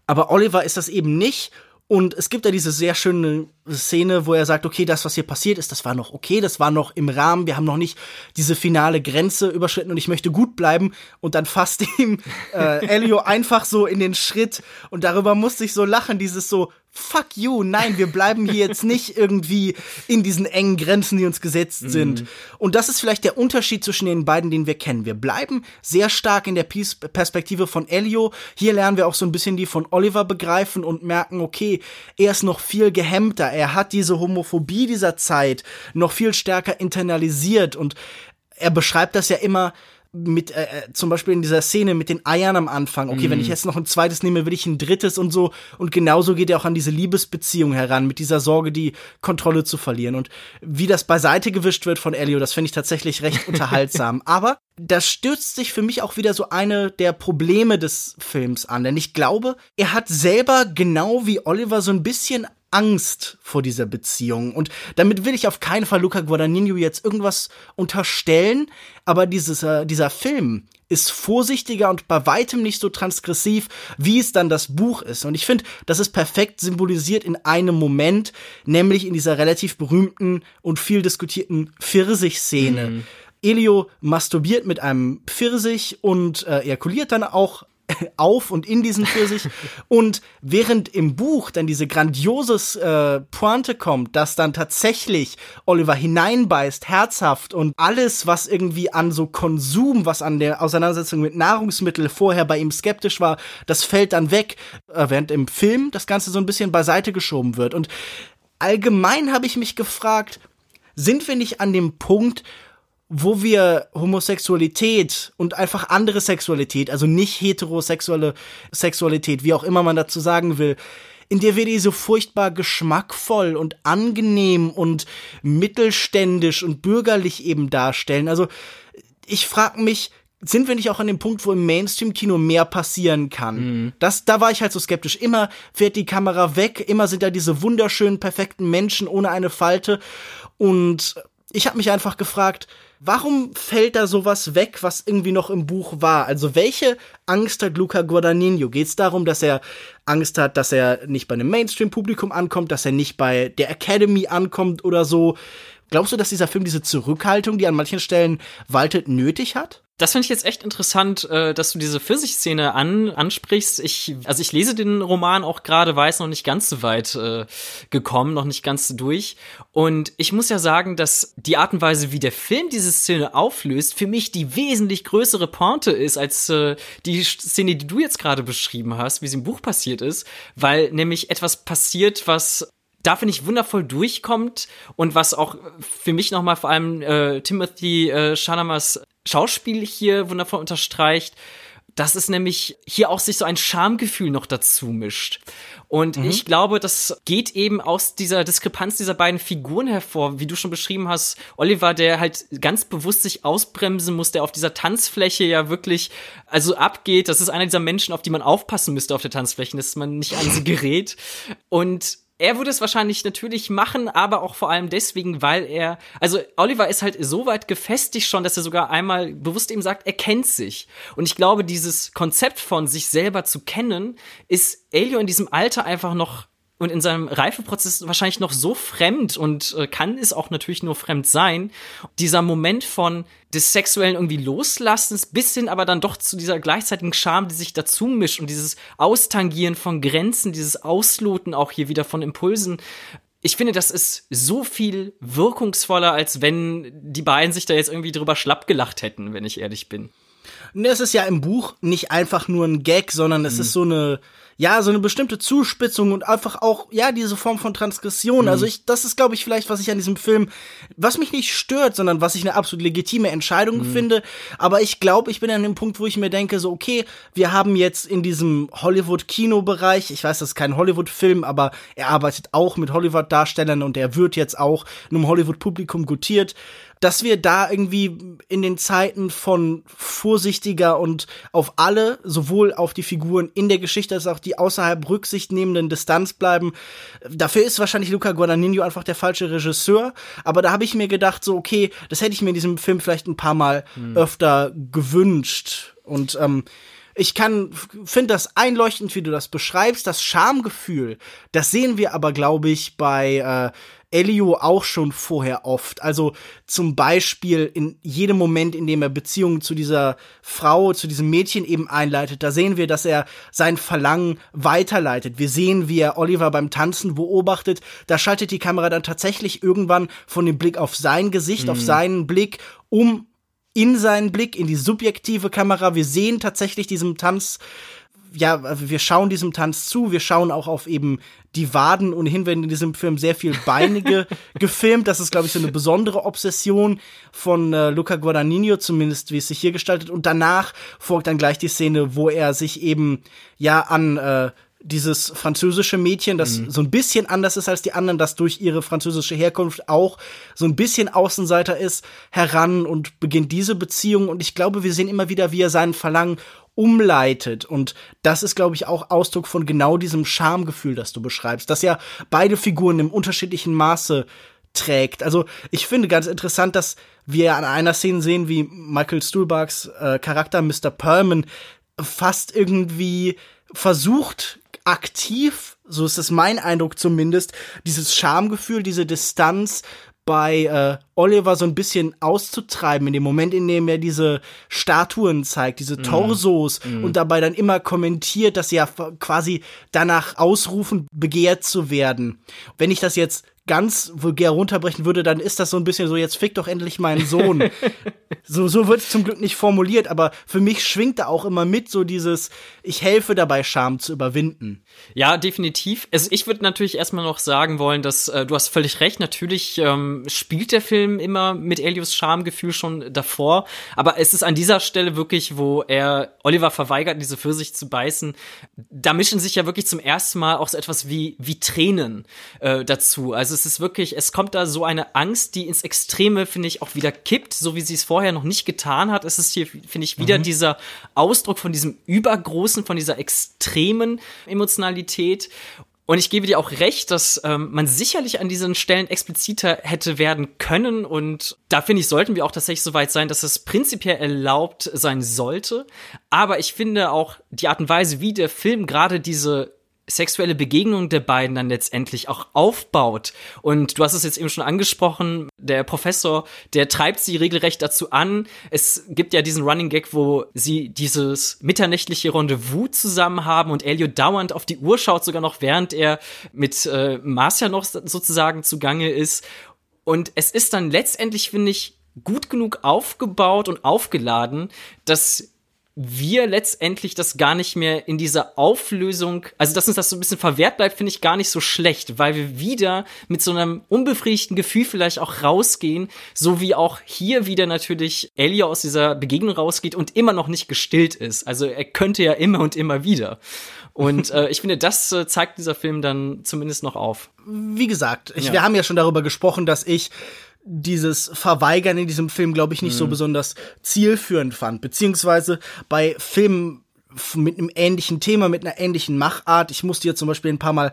A: Aber Oliver ist das eben nicht und es gibt ja diese sehr schöne Szene, wo er sagt, okay, das, was hier passiert ist, das war noch okay, das war noch im Rahmen, wir haben noch nicht diese finale Grenze überschritten und ich möchte gut bleiben. Und dann fasst *laughs* ihm äh, Elio einfach so in den Schritt und darüber musste ich so lachen, dieses so, fuck you, nein, wir bleiben hier jetzt nicht irgendwie in diesen engen Grenzen, die uns gesetzt sind. Mhm. Und das ist vielleicht der Unterschied zwischen den beiden, den wir kennen. Wir bleiben sehr stark in der Perspektive von Elio. Hier lernen wir auch so ein bisschen die von Oliver begreifen und merken, okay, er ist noch viel gehemmter. Er hat diese Homophobie dieser Zeit noch viel stärker internalisiert und er beschreibt das ja immer mit äh, äh, zum Beispiel in dieser Szene mit den Eiern am Anfang. Okay, mm. wenn ich mhm. jetzt noch ein zweites nehme, will ich ein drittes und so. Und genauso geht er auch an diese Liebesbeziehung heran, mit dieser Sorge, die Kontrolle zu verlieren. Und wie das beiseite gewischt wird von Elio, das finde ich tatsächlich recht unterhaltsam. *laughs* Aber das stürzt sich für mich auch wieder so eine der Probleme des Films an. Denn ich glaube, er hat selber genau wie Oliver so ein bisschen Angst vor dieser Beziehung. Und damit will ich auf keinen Fall Luca Guadagnino jetzt irgendwas unterstellen, aber dieses, äh, dieser Film ist vorsichtiger und bei weitem nicht so transgressiv, wie es dann das Buch ist. Und ich finde, das ist perfekt symbolisiert in einem Moment, nämlich in dieser relativ berühmten und viel diskutierten Pfirsich-Szene. Mhm. Elio masturbiert mit einem Pfirsich und äh, ejakuliert dann auch *laughs* auf und in diesen Pfirsich. und während im Buch dann diese grandioses äh, Pointe kommt, dass dann tatsächlich Oliver hineinbeißt, herzhaft und alles, was irgendwie an so Konsum, was an der Auseinandersetzung mit Nahrungsmitteln vorher bei ihm skeptisch war, das fällt dann weg, äh, während im Film das Ganze so ein bisschen beiseite geschoben wird. Und allgemein habe ich mich gefragt, sind wir nicht an dem Punkt, wo wir Homosexualität und einfach andere Sexualität, also nicht heterosexuelle Sexualität, wie auch immer man dazu sagen will, in der wir die so furchtbar geschmackvoll und angenehm und mittelständisch und bürgerlich eben darstellen. Also ich frage mich, sind wir nicht auch an dem Punkt, wo im Mainstream-Kino mehr passieren kann? Mhm. Das, da war ich halt so skeptisch. Immer fährt die Kamera weg, immer sind da diese wunderschönen, perfekten Menschen ohne eine Falte. Und ich habe mich einfach gefragt, warum fällt da sowas weg, was irgendwie noch im Buch war? Also welche Angst hat Luca Guadagnino? Geht es darum, dass er Angst hat, dass er nicht bei einem Mainstream-Publikum ankommt, dass er nicht bei der Academy ankommt oder so? Glaubst du, dass dieser Film diese Zurückhaltung, die an manchen Stellen waltet, nötig hat?
B: Das finde ich jetzt echt interessant, äh, dass du diese Pfirsichszene an, ansprichst. Ich, also ich lese den Roman auch gerade, weiß noch nicht ganz so weit äh, gekommen, noch nicht ganz so durch. Und ich muss ja sagen, dass die Art und Weise, wie der Film diese Szene auflöst, für mich die wesentlich größere Pointe ist, als äh, die Szene, die du jetzt gerade beschrieben hast, wie sie im Buch passiert ist, weil nämlich etwas passiert, was da finde ich wundervoll durchkommt und was auch für mich nochmal vor allem äh, Timothy äh, Shalamers Schauspiel hier wundervoll unterstreicht, dass es nämlich hier auch sich so ein Schamgefühl noch dazu mischt. Und mhm. ich glaube, das geht eben aus dieser Diskrepanz dieser beiden Figuren hervor, wie du schon beschrieben hast. Oliver, der halt ganz bewusst sich ausbremsen muss, der auf dieser Tanzfläche ja wirklich, also abgeht. Das ist einer dieser Menschen, auf die man aufpassen müsste auf der Tanzfläche, dass man nicht an sie gerät. Und er würde es wahrscheinlich natürlich machen, aber auch vor allem deswegen, weil er, also Oliver ist halt so weit gefestigt schon, dass er sogar einmal bewusst ihm sagt, er kennt sich. Und ich glaube, dieses Konzept von sich selber zu kennen, ist Elio in diesem Alter einfach noch und in seinem Reifeprozess wahrscheinlich noch so fremd und äh, kann es auch natürlich nur fremd sein. Dieser Moment von des sexuellen irgendwie Loslassens bis hin aber dann doch zu dieser gleichzeitigen Scham, die sich dazu mischt und dieses Austangieren von Grenzen, dieses Ausloten auch hier wieder von Impulsen. Ich finde, das ist so viel wirkungsvoller, als wenn die beiden sich da jetzt irgendwie drüber schlapp gelacht hätten, wenn ich ehrlich bin.
A: Ne, es ist ja im Buch nicht einfach nur ein Gag, sondern es mhm. ist so eine ja, so eine bestimmte Zuspitzung und einfach auch, ja, diese Form von Transgression. Mhm. Also ich, das ist, glaube ich, vielleicht, was ich an diesem Film, was mich nicht stört, sondern was ich eine absolut legitime Entscheidung mhm. finde. Aber ich glaube, ich bin an dem Punkt, wo ich mir denke, so, okay, wir haben jetzt in diesem Hollywood-Kino-Bereich, ich weiß, das ist kein Hollywood-Film, aber er arbeitet auch mit Hollywood-Darstellern und er wird jetzt auch einem Hollywood-Publikum gutiert dass wir da irgendwie in den Zeiten von vorsichtiger und auf alle, sowohl auf die Figuren in der Geschichte als auch die außerhalb Rücksicht nehmenden Distanz bleiben. Dafür ist wahrscheinlich Luca Guadagnino einfach der falsche Regisseur. Aber da habe ich mir gedacht, so, okay, das hätte ich mir in diesem Film vielleicht ein paar Mal hm. öfter gewünscht. Und ähm, ich kann, finde das einleuchtend, wie du das beschreibst. Das Schamgefühl, das sehen wir aber, glaube ich, bei äh, Elio auch schon vorher oft. Also zum Beispiel in jedem Moment, in dem er Beziehungen zu dieser Frau, zu diesem Mädchen eben einleitet, da sehen wir, dass er sein Verlangen weiterleitet. Wir sehen, wie er Oliver beim Tanzen beobachtet. Da schaltet die Kamera dann tatsächlich irgendwann von dem Blick auf sein Gesicht, mhm. auf seinen Blick um in seinen Blick, in die subjektive Kamera. Wir sehen tatsächlich diesem Tanz ja, wir schauen diesem Tanz zu, wir schauen auch auf eben die Waden. Ohnehin werden in diesem Film sehr viel Beinige *laughs* gefilmt. Das ist, glaube ich, so eine besondere Obsession von äh, Luca Guadagnino, zumindest wie es sich hier gestaltet. Und danach folgt dann gleich die Szene, wo er sich eben ja an äh, dieses französische Mädchen, das mhm. so ein bisschen anders ist als die anderen, das durch ihre französische Herkunft auch so ein bisschen Außenseiter ist, heran und beginnt diese Beziehung. Und ich glaube, wir sehen immer wieder, wie er seinen Verlangen umleitet. Und das ist, glaube ich, auch Ausdruck von genau diesem Schamgefühl, das du beschreibst, dass ja beide Figuren im unterschiedlichen Maße trägt. Also ich finde ganz interessant, dass wir an einer Szene sehen, wie Michael Stuhlbargs äh, Charakter Mr. Perlman fast irgendwie versucht, aktiv, so ist es mein Eindruck zumindest, dieses Schamgefühl, diese Distanz bei äh, Oliver so ein bisschen auszutreiben, in dem Moment, in dem er diese Statuen zeigt, diese mhm. Torsos mm. und dabei dann immer kommentiert, dass sie ja quasi danach ausrufen, begehrt zu werden. Wenn ich das jetzt ganz vulgär runterbrechen würde, dann ist das so ein bisschen so, jetzt fick doch endlich meinen Sohn. *laughs* so, so wird es zum Glück nicht formuliert, aber für mich schwingt da auch immer mit so dieses, ich helfe dabei, Scham zu überwinden.
B: Ja, definitiv. Also ich würde natürlich erstmal noch sagen wollen, dass äh, du hast völlig recht, natürlich ähm, spielt der Film immer mit Elios Schamgefühl schon davor, aber es ist an dieser Stelle wirklich, wo er Oliver verweigert, diese Pfirsich zu beißen, da mischen sich ja wirklich zum ersten Mal auch so etwas wie, wie Tränen äh, dazu. Also es ist wirklich, es kommt da so eine Angst, die ins Extreme, finde ich, auch wieder kippt, so wie sie es vorher noch nicht getan hat. Es ist hier, finde ich, wieder mhm. dieser Ausdruck von diesem übergroßen, von dieser extremen Emotionalität. Und ich gebe dir auch recht, dass ähm, man sicherlich an diesen Stellen expliziter hätte werden können. Und da finde ich, sollten wir auch tatsächlich so weit sein, dass es prinzipiell erlaubt sein sollte. Aber ich finde auch die Art und Weise, wie der Film gerade diese sexuelle Begegnung der beiden dann letztendlich auch aufbaut. Und du hast es jetzt eben schon angesprochen, der Professor, der treibt sie regelrecht dazu an. Es gibt ja diesen Running Gag, wo sie dieses mitternächtliche Rendezvous zusammen haben und Elio dauernd auf die Uhr schaut, sogar noch während er mit äh, Marcia noch sozusagen zugange ist. Und es ist dann letztendlich, finde ich, gut genug aufgebaut und aufgeladen, dass wir letztendlich das gar nicht mehr in dieser Auflösung, also dass uns das so ein bisschen verwehrt bleibt, finde ich gar nicht so schlecht, weil wir wieder mit so einem unbefriedigten Gefühl vielleicht auch rausgehen, so wie auch hier wieder natürlich Elio aus dieser Begegnung rausgeht und immer noch nicht gestillt ist. Also er könnte ja immer und immer wieder. Und äh, ich finde, das äh, zeigt dieser Film dann zumindest noch auf.
A: Wie gesagt, ich, ja. wir haben ja schon darüber gesprochen, dass ich dieses Verweigern in diesem Film, glaube ich, nicht mhm. so besonders zielführend fand. Beziehungsweise bei Filmen mit einem ähnlichen Thema, mit einer ähnlichen Machart. Ich musste hier zum Beispiel ein paar Mal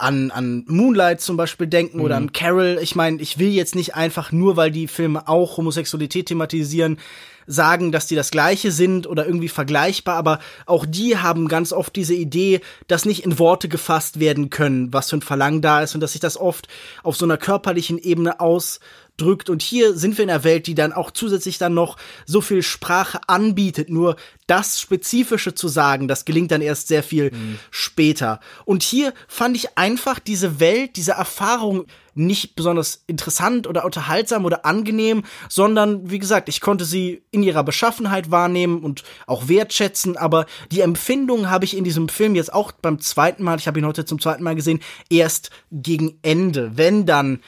A: an, an Moonlight zum Beispiel denken mhm. oder an Carol. Ich meine, ich will jetzt nicht einfach nur, weil die Filme auch Homosexualität thematisieren, sagen, dass die das gleiche sind oder irgendwie vergleichbar, aber auch die haben ganz oft diese Idee, dass nicht in Worte gefasst werden können, was für ein Verlangen da ist und dass sich das oft auf so einer körperlichen Ebene ausdrückt. Und hier sind wir in einer Welt, die dann auch zusätzlich dann noch so viel Sprache anbietet. Nur das Spezifische zu sagen, das gelingt dann erst sehr viel mhm. später. Und hier fand ich einfach diese Welt, diese Erfahrung nicht besonders interessant oder unterhaltsam oder angenehm, sondern wie gesagt, ich konnte sie in ihrer Beschaffenheit wahrnehmen und auch wertschätzen, aber die Empfindung habe ich in diesem Film jetzt auch beim zweiten Mal, ich habe ihn heute zum zweiten Mal gesehen, erst gegen Ende, wenn dann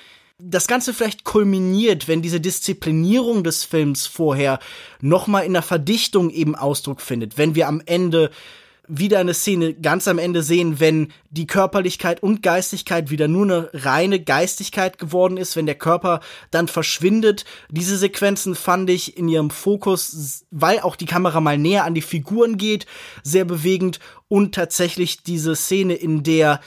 A: das Ganze vielleicht kulminiert, wenn diese Disziplinierung des Films vorher nochmal in der Verdichtung eben Ausdruck findet, wenn wir am Ende wieder eine Szene ganz am Ende sehen, wenn die Körperlichkeit und Geistigkeit wieder nur eine reine Geistigkeit geworden ist, wenn der Körper dann verschwindet. Diese Sequenzen fand ich in ihrem Fokus, weil auch die Kamera mal näher an die Figuren geht, sehr bewegend und tatsächlich diese Szene, in der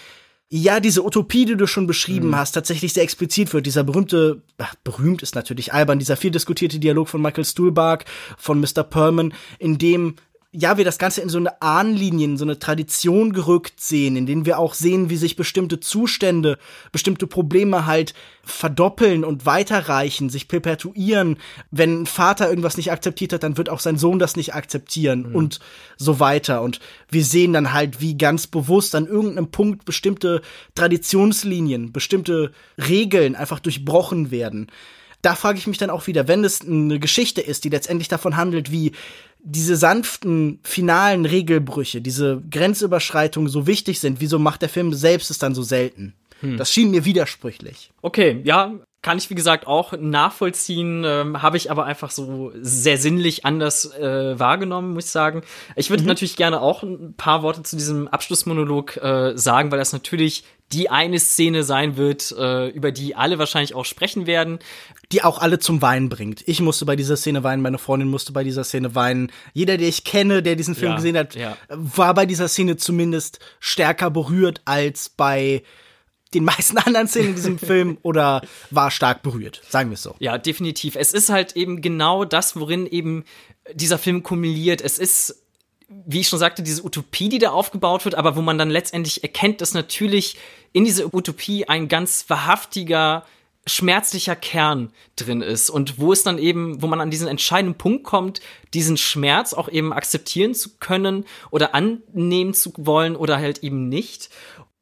A: ja, diese Utopie, die du schon beschrieben mhm. hast, tatsächlich sehr explizit wird. Dieser berühmte, ach, berühmt ist natürlich albern, dieser viel diskutierte Dialog von Michael Stuhlbarg, von Mr. Perlman, in dem ja, wir das Ganze in so eine Ahnenlinie, in so eine Tradition gerückt sehen, in denen wir auch sehen, wie sich bestimmte Zustände, bestimmte Probleme halt verdoppeln und weiterreichen, sich perpetuieren. Wenn ein Vater irgendwas nicht akzeptiert hat, dann wird auch sein Sohn das nicht akzeptieren mhm. und so weiter. Und wir sehen dann halt, wie ganz bewusst an irgendeinem Punkt bestimmte Traditionslinien, bestimmte Regeln einfach durchbrochen werden da frage ich mich dann auch wieder, wenn es eine Geschichte ist, die letztendlich davon handelt, wie diese sanften finalen Regelbrüche, diese Grenzüberschreitungen so wichtig sind, wieso macht der Film selbst es dann so selten? Hm. Das schien mir widersprüchlich.
B: Okay, ja, kann ich wie gesagt auch nachvollziehen, ähm, habe ich aber einfach so sehr sinnlich anders äh, wahrgenommen, muss ich sagen. Ich würde mhm. natürlich gerne auch ein paar Worte zu diesem Abschlussmonolog äh, sagen, weil das natürlich die eine Szene sein wird, äh, über die alle wahrscheinlich auch sprechen werden.
A: Die auch alle zum Weinen bringt. Ich musste bei dieser Szene weinen, meine Freundin musste bei dieser Szene weinen. Jeder, der ich kenne, der diesen Film ja, gesehen hat, ja. war bei dieser Szene zumindest stärker berührt als bei den meisten *laughs* anderen Szenen in diesem Film oder war stark berührt, sagen wir es so.
B: Ja, definitiv. Es ist halt eben genau das, worin eben dieser Film kumuliert. Es ist wie ich schon sagte, diese Utopie, die da aufgebaut wird, aber wo man dann letztendlich erkennt, dass natürlich in dieser Utopie ein ganz wahrhaftiger, schmerzlicher Kern drin ist und wo es dann eben, wo man an diesen entscheidenden Punkt kommt, diesen Schmerz auch eben akzeptieren zu können oder annehmen zu wollen oder halt eben nicht.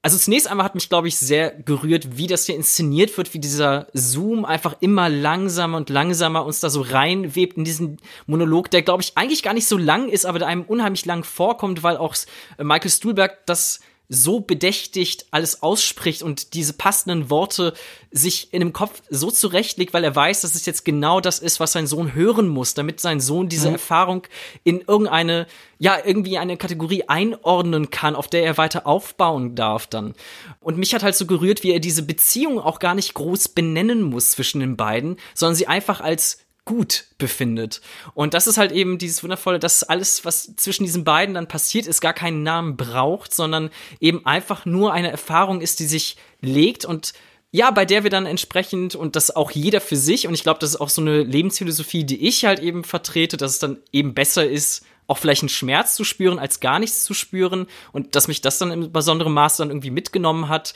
B: Also zunächst einmal hat mich, glaube ich, sehr gerührt, wie das hier inszeniert wird, wie dieser Zoom einfach immer langsamer und langsamer uns da so reinwebt in diesen Monolog, der, glaube ich, eigentlich gar nicht so lang ist, aber der einem unheimlich lang vorkommt, weil auch Michael Stuhlberg das so bedächtigt alles ausspricht und diese passenden Worte sich in dem Kopf so zurechtlegt, weil er weiß, dass es jetzt genau das ist, was sein Sohn hören muss, damit sein Sohn diese mhm. Erfahrung in irgendeine, ja, irgendwie eine Kategorie einordnen kann, auf der er weiter aufbauen darf dann. Und mich hat halt so gerührt, wie er diese Beziehung auch gar nicht groß benennen muss zwischen den beiden, sondern sie einfach als gut befindet. Und das ist halt eben dieses wundervolle, dass alles, was zwischen diesen beiden dann passiert ist, gar keinen Namen braucht, sondern eben einfach nur eine Erfahrung ist, die sich legt und ja, bei der wir dann entsprechend und das auch jeder für sich und ich glaube, das ist auch so eine Lebensphilosophie, die ich halt eben vertrete, dass es dann eben besser ist, auch vielleicht einen Schmerz zu spüren, als gar nichts zu spüren und dass mich das dann im besonderen Maß dann irgendwie mitgenommen hat,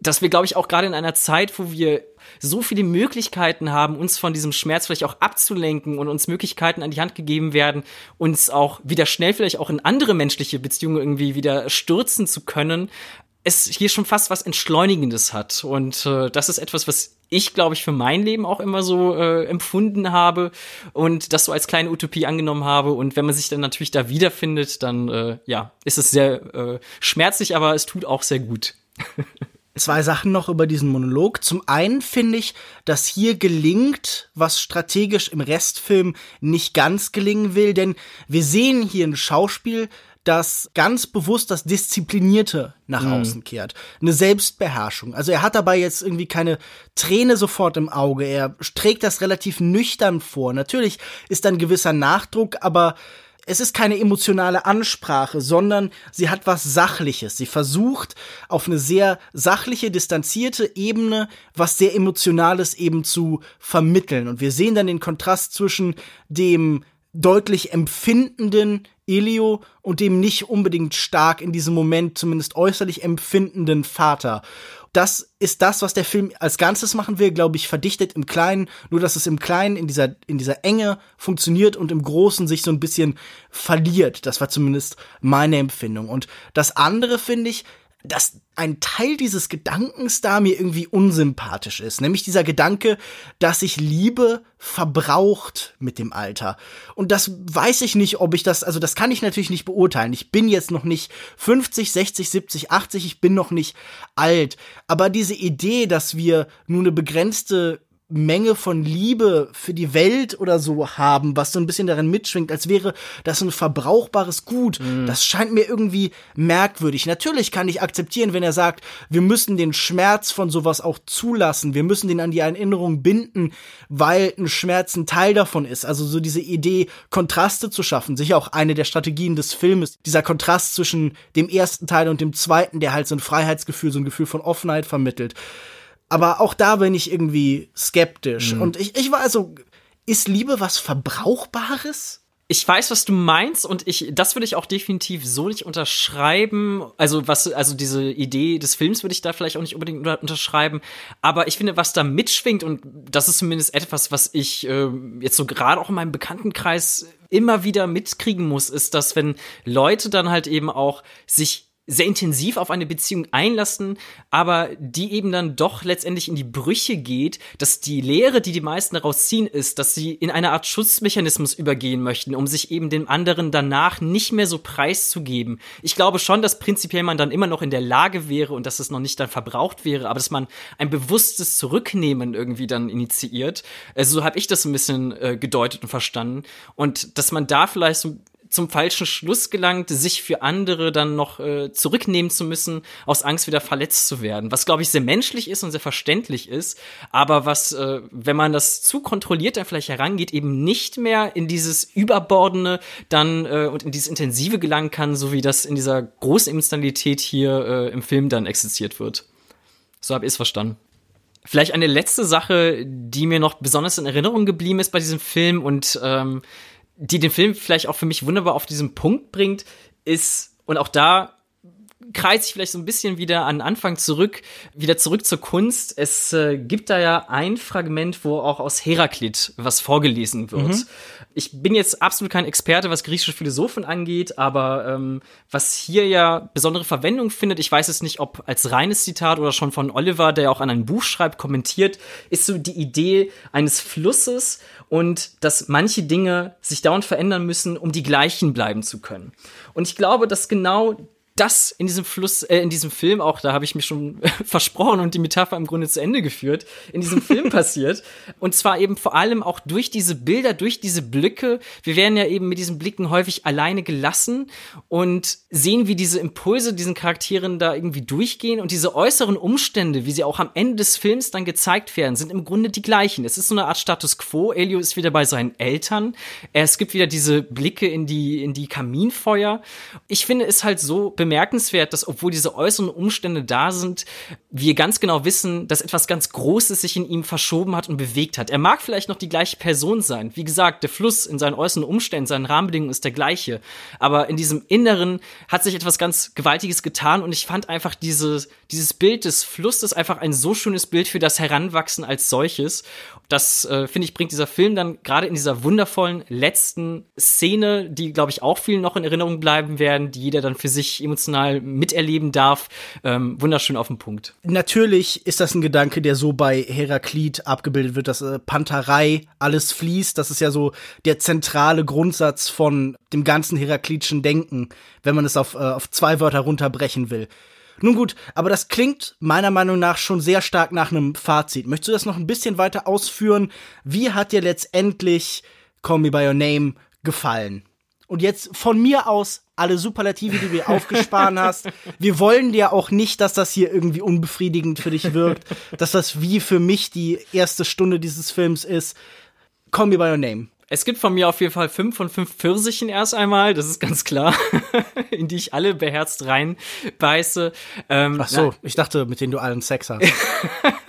B: dass wir, glaube ich, auch gerade in einer Zeit, wo wir so viele Möglichkeiten haben, uns von diesem Schmerz vielleicht auch abzulenken und uns Möglichkeiten an die Hand gegeben werden, uns auch wieder schnell vielleicht auch in andere menschliche Beziehungen irgendwie wieder stürzen zu können, es hier schon fast was Entschleunigendes hat. Und äh, das ist etwas, was ich, glaube ich, für mein Leben auch immer so äh, empfunden habe und das so als kleine Utopie angenommen habe. Und wenn man sich dann natürlich da wiederfindet, dann äh, ja, ist es sehr äh, schmerzlich, aber es tut auch sehr gut. *laughs*
A: Zwei Sachen noch über diesen Monolog. Zum einen finde ich, dass hier gelingt, was strategisch im Restfilm nicht ganz gelingen will, denn wir sehen hier ein Schauspiel, das ganz bewusst das Disziplinierte nach mhm. außen kehrt. Eine Selbstbeherrschung. Also er hat dabei jetzt irgendwie keine Träne sofort im Auge. Er trägt das relativ nüchtern vor. Natürlich ist da ein gewisser Nachdruck, aber es ist keine emotionale Ansprache, sondern sie hat was Sachliches. Sie versucht auf eine sehr sachliche, distanzierte Ebene was sehr Emotionales eben zu vermitteln. Und wir sehen dann den Kontrast zwischen dem deutlich empfindenden Elio und dem nicht unbedingt stark in diesem Moment zumindest äußerlich empfindenden Vater. Das ist das, was der Film als Ganzes machen will, glaube ich, verdichtet im Kleinen, nur dass es im Kleinen in dieser, in dieser Enge funktioniert und im Großen sich so ein bisschen verliert. Das war zumindest meine Empfindung. Und das andere finde ich, dass ein Teil dieses Gedankens da mir irgendwie unsympathisch ist, nämlich dieser Gedanke, dass sich Liebe verbraucht mit dem Alter. Und das weiß ich nicht, ob ich das, also das kann ich natürlich nicht beurteilen. Ich bin jetzt noch nicht 50, 60, 70, 80, ich bin noch nicht alt. Aber diese Idee, dass wir nur eine begrenzte Menge von Liebe für die Welt oder so haben, was so ein bisschen darin mitschwingt, als wäre das ein verbrauchbares Gut. Mhm. Das scheint mir irgendwie merkwürdig. Natürlich kann ich akzeptieren, wenn er sagt, wir müssen den Schmerz von sowas auch zulassen, wir müssen den an die Erinnerung binden, weil ein Schmerz ein Teil davon ist. Also so diese Idee, Kontraste zu schaffen, sicher auch eine der Strategien des Filmes, dieser Kontrast zwischen dem ersten Teil und dem zweiten, der halt so ein Freiheitsgefühl, so ein Gefühl von Offenheit vermittelt. Aber auch da bin ich irgendwie skeptisch. Mhm. Und ich, ich war also, ist Liebe was Verbrauchbares?
B: Ich weiß, was du meinst und ich, das würde ich auch definitiv so nicht unterschreiben. Also was, also diese Idee des Films würde ich da vielleicht auch nicht unbedingt unterschreiben. Aber ich finde, was da mitschwingt und das ist zumindest etwas, was ich äh, jetzt so gerade auch in meinem Bekanntenkreis immer wieder mitkriegen muss, ist, dass wenn Leute dann halt eben auch sich sehr intensiv auf eine Beziehung einlassen, aber die eben dann doch letztendlich in die Brüche geht, dass die Lehre, die die meisten daraus ziehen, ist, dass sie in eine Art Schutzmechanismus übergehen möchten, um sich eben dem anderen danach nicht mehr so preiszugeben. Ich glaube schon, dass prinzipiell man dann immer noch in der Lage wäre und dass es noch nicht dann verbraucht wäre, aber dass man ein bewusstes Zurücknehmen irgendwie dann initiiert. Also so habe ich das ein bisschen äh, gedeutet und verstanden und dass man da vielleicht so zum falschen Schluss gelangt, sich für andere dann noch äh, zurücknehmen zu müssen, aus Angst wieder verletzt zu werden. Was, glaube ich, sehr menschlich ist und sehr verständlich ist, aber was, äh, wenn man das zu kontrolliert dann vielleicht herangeht, eben nicht mehr in dieses Überbordene dann äh, und in dieses Intensive gelangen kann, so wie das in dieser großen Emotionalität hier äh, im Film dann existiert wird. So habe ich es verstanden. Vielleicht eine letzte Sache, die mir noch besonders in Erinnerung geblieben ist bei diesem Film und ähm, die den Film vielleicht auch für mich wunderbar auf diesen Punkt bringt, ist, und auch da kreise ich vielleicht so ein bisschen wieder an Anfang zurück, wieder zurück zur Kunst. Es äh, gibt da ja ein Fragment, wo auch aus Heraklit was vorgelesen wird. Mhm. Ich bin jetzt absolut kein Experte, was griechische Philosophen angeht, aber ähm, was hier ja besondere Verwendung findet, ich weiß es nicht, ob als reines Zitat oder schon von Oliver, der auch an ein Buch schreibt, kommentiert, ist so die Idee eines Flusses und dass manche Dinge sich dauernd verändern müssen, um die gleichen bleiben zu können. Und ich glaube, dass genau das in diesem Fluss, äh, in diesem Film auch, da habe ich mich schon *laughs* versprochen und die Metapher im Grunde zu Ende geführt, in diesem Film *laughs* passiert. Und zwar eben vor allem auch durch diese Bilder, durch diese Blicke. Wir werden ja eben mit diesen Blicken häufig alleine gelassen und sehen, wie diese Impulse diesen Charakteren da irgendwie durchgehen und diese äußeren Umstände, wie sie auch am Ende des Films dann gezeigt werden, sind im Grunde die gleichen. Es ist so eine Art Status quo. Elio ist wieder bei seinen Eltern. Es gibt wieder diese Blicke in die, in die Kaminfeuer. Ich finde es halt so bemerkenswert, dass obwohl diese äußeren Umstände da sind, wir ganz genau wissen, dass etwas ganz Großes sich in ihm verschoben hat und bewegt hat. Er mag vielleicht noch die gleiche Person sein. Wie gesagt, der Fluss in seinen äußeren Umständen, seinen Rahmenbedingungen ist der gleiche. Aber in diesem Inneren hat sich etwas ganz Gewaltiges getan und ich fand einfach dieses, dieses Bild des Flusses einfach ein so schönes Bild für das Heranwachsen als solches. Das, äh, finde ich, bringt dieser Film dann gerade in dieser wundervollen letzten Szene, die, glaube ich, auch vielen noch in Erinnerung bleiben werden, die jeder dann für sich emotional miterleben darf, ähm, wunderschön auf den Punkt
A: natürlich ist das ein Gedanke, der so bei Heraklit abgebildet wird, dass äh, Panterei alles fließt. Das ist ja so der zentrale Grundsatz von dem ganzen heraklitischen Denken, wenn man es auf, äh, auf zwei Wörter runterbrechen will. Nun gut, aber das klingt meiner Meinung nach schon sehr stark nach einem Fazit. Möchtest du das noch ein bisschen weiter ausführen? Wie hat dir letztendlich Call Me By Your Name gefallen? Und jetzt von mir aus alle Superlative, die du dir aufgespart *laughs* hast. Wir wollen dir auch nicht, dass das hier irgendwie unbefriedigend für dich wirkt, dass das wie für mich die erste Stunde dieses Films ist. Call me by your name.
B: Es gibt von mir auf jeden Fall fünf von fünf Pfirsichen erst einmal, das ist ganz klar, *laughs* in die ich alle beherzt reinbeiße.
A: Ähm, Ach so, na, ich dachte, mit denen du allen Sex hast. *laughs*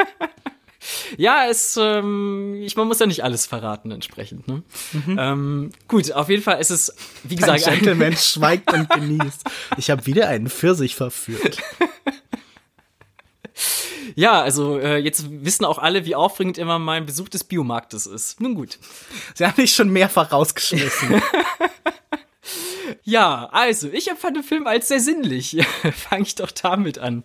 B: ja, es, ähm, ich, man muss ja nicht alles verraten entsprechend. Ne? Mhm. Ähm, gut, auf jeden Fall ist es, wie gesagt,
A: ein Gentleman *laughs* schweigt und genießt. Ich habe wieder einen Pfirsich verführt.
B: Ja, also äh, jetzt wissen auch alle, wie aufregend immer mein Besuch des Biomarktes ist. Nun gut.
A: Sie haben mich schon mehrfach rausgeschmissen.
B: Ja, also, ich empfand den Film als sehr sinnlich. *laughs* Fange ich doch damit an.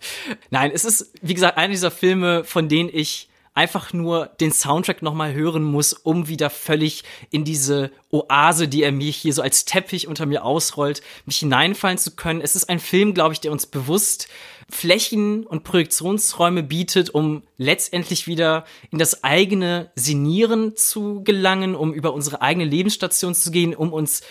B: Nein, es ist, wie gesagt, einer dieser Filme, von denen ich einfach nur den Soundtrack nochmal hören muss, um wieder völlig in diese Oase, die er mir hier so als Teppich unter mir ausrollt, mich hineinfallen zu können. Es ist ein Film, glaube ich, der uns bewusst Flächen und Projektionsräume bietet, um letztendlich wieder in das eigene Sinieren zu gelangen, um über unsere eigene Lebensstation zu gehen, um uns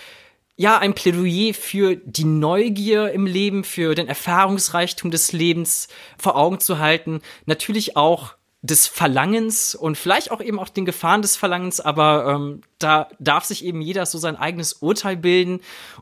B: ja, ein Plädoyer für die Neugier im Leben, für den Erfahrungsreichtum des Lebens vor Augen zu halten. Natürlich auch des Verlangens und vielleicht auch eben auch den Gefahren des Verlangens, aber ähm, da darf sich eben jeder so sein eigenes Urteil bilden.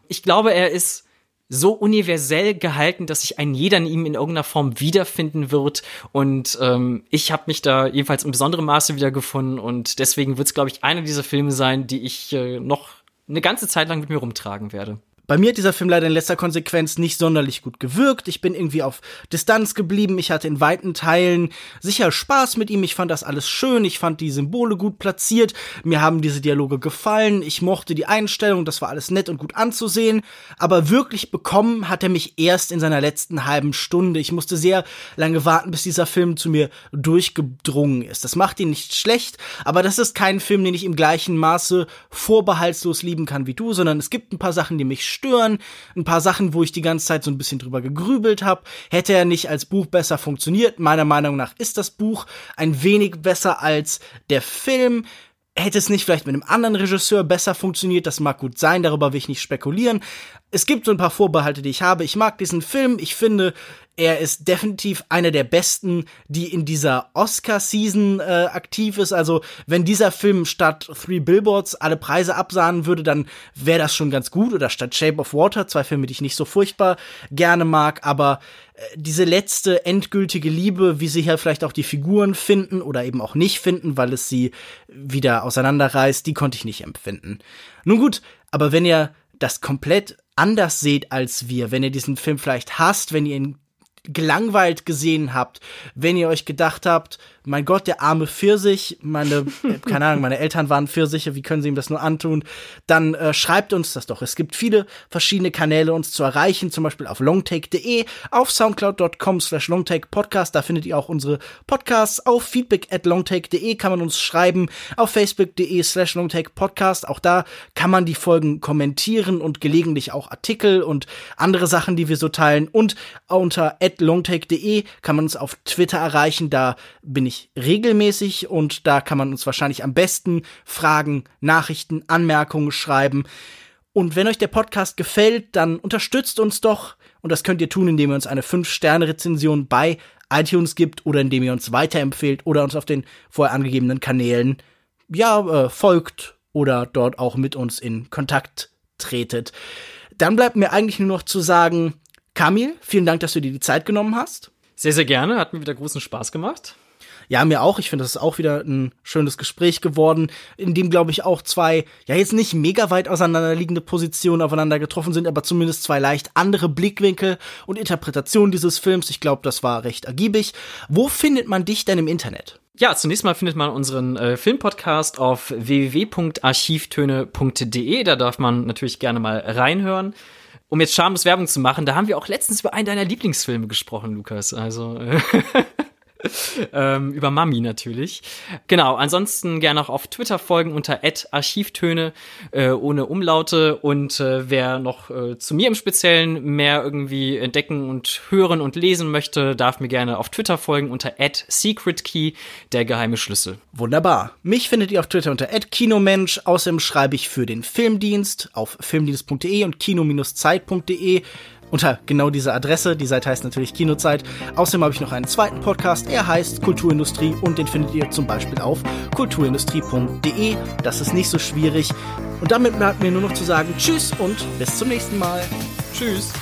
B: Ich glaube, er ist so universell gehalten, dass sich ein jeder in ihm in irgendeiner Form wiederfinden wird. Und ähm, ich habe mich da jedenfalls in besonderem Maße wiedergefunden. Und deswegen wird es, glaube ich, einer dieser Filme sein, die ich äh, noch eine ganze Zeit lang mit mir rumtragen werde.
A: Bei mir hat dieser Film leider in letzter Konsequenz nicht sonderlich gut gewirkt. Ich bin irgendwie auf Distanz geblieben. Ich hatte in weiten Teilen sicher Spaß mit ihm. Ich fand das alles schön. Ich fand die Symbole gut platziert. Mir haben diese Dialoge gefallen. Ich mochte die Einstellung. Das war alles nett und gut anzusehen. Aber wirklich bekommen hat er mich erst in seiner letzten halben Stunde. Ich musste sehr lange warten, bis dieser Film zu mir durchgedrungen ist. Das macht ihn nicht schlecht, aber das ist kein Film, den ich im gleichen Maße vorbehaltslos lieben kann wie du, sondern es gibt ein paar Sachen, die mich stören. Ein paar Sachen, wo ich die ganze Zeit so ein bisschen drüber gegrübelt habe. Hätte er nicht als Buch besser funktioniert? Meiner Meinung nach ist das Buch ein wenig besser als der Film. Hätte es nicht vielleicht mit einem anderen Regisseur besser funktioniert, das mag gut sein, darüber will ich nicht spekulieren. Es gibt so ein paar Vorbehalte, die ich habe. Ich mag diesen Film. Ich finde, er ist definitiv einer der besten, die in dieser Oscar-Season äh, aktiv ist. Also, wenn dieser Film statt Three Billboards alle Preise absahnen würde, dann wäre das schon ganz gut. Oder statt Shape of Water, zwei Filme, die ich nicht so furchtbar gerne mag. Aber äh, diese letzte endgültige Liebe, wie sie hier vielleicht auch die Figuren finden oder eben auch nicht finden, weil es sie wieder auseinanderreißt, die konnte ich nicht empfinden. Nun gut, aber wenn ihr das komplett anders seht als wir, wenn ihr diesen Film vielleicht hasst, wenn ihr ihn gelangweilt gesehen habt, wenn ihr euch gedacht habt, mein Gott, der arme Pfirsich, meine, keine Ahnung, meine Eltern waren Pfirsiche, wie können sie ihm das nur antun? Dann äh, schreibt uns das doch. Es gibt viele verschiedene Kanäle, uns zu erreichen, zum Beispiel auf longtake.de, auf soundcloud.com slash longtakepodcast, da findet ihr auch unsere Podcasts, auf feedback at longtake.de kann man uns schreiben, auf facebook.de slash longtakepodcast, auch da kann man die Folgen kommentieren und gelegentlich auch Artikel und andere Sachen, die wir so teilen. Und unter at longtake.de kann man uns auf Twitter erreichen, da bin ich ich regelmäßig und da kann man uns wahrscheinlich am besten Fragen, Nachrichten, Anmerkungen schreiben. Und wenn euch der Podcast gefällt, dann unterstützt uns doch. Und das könnt ihr tun, indem ihr uns eine 5-Sterne-Rezension bei iTunes gibt oder indem ihr uns weiterempfehlt oder uns auf den vorher angegebenen Kanälen ja äh, folgt oder dort auch mit uns in Kontakt tretet. Dann bleibt mir eigentlich nur noch zu sagen, Kamil, vielen Dank, dass du dir die Zeit genommen hast.
B: Sehr, sehr gerne. Hat mir wieder großen Spaß gemacht.
A: Ja, mir auch. Ich finde, das ist auch wieder ein schönes Gespräch geworden, in dem, glaube ich, auch zwei, ja, jetzt nicht mega weit auseinanderliegende Positionen aufeinander getroffen sind, aber zumindest zwei leicht andere Blickwinkel und Interpretationen dieses Films. Ich glaube, das war recht ergiebig. Wo findet man dich denn im Internet?
B: Ja, zunächst mal findet man unseren äh, Filmpodcast auf www.archivtöne.de. Da darf man natürlich gerne mal reinhören um jetzt schamlos Werbung zu machen, da haben wir auch letztens über einen deiner Lieblingsfilme gesprochen, Lukas. Also *laughs* *laughs* ähm, über Mami natürlich. Genau, ansonsten gerne auch auf Twitter folgen unter Archivtöne äh, ohne Umlaute und äh, wer noch äh, zu mir im Speziellen mehr irgendwie entdecken und hören und lesen möchte, darf mir gerne auf Twitter folgen unter @secretkey der geheime Schlüssel.
A: Wunderbar. Mich findet ihr auf Twitter unter @kinomensch. Außerdem schreibe ich für den Filmdienst auf filmdienst.de und kino-zeit.de unter genau dieser Adresse. Die Seite heißt natürlich Kinozeit. Außerdem habe ich noch einen zweiten Podcast. Er heißt Kulturindustrie und den findet ihr zum Beispiel auf kulturindustrie.de. Das ist nicht so schwierig. Und damit bleibt mir nur noch zu sagen Tschüss und bis zum nächsten Mal.
B: Tschüss.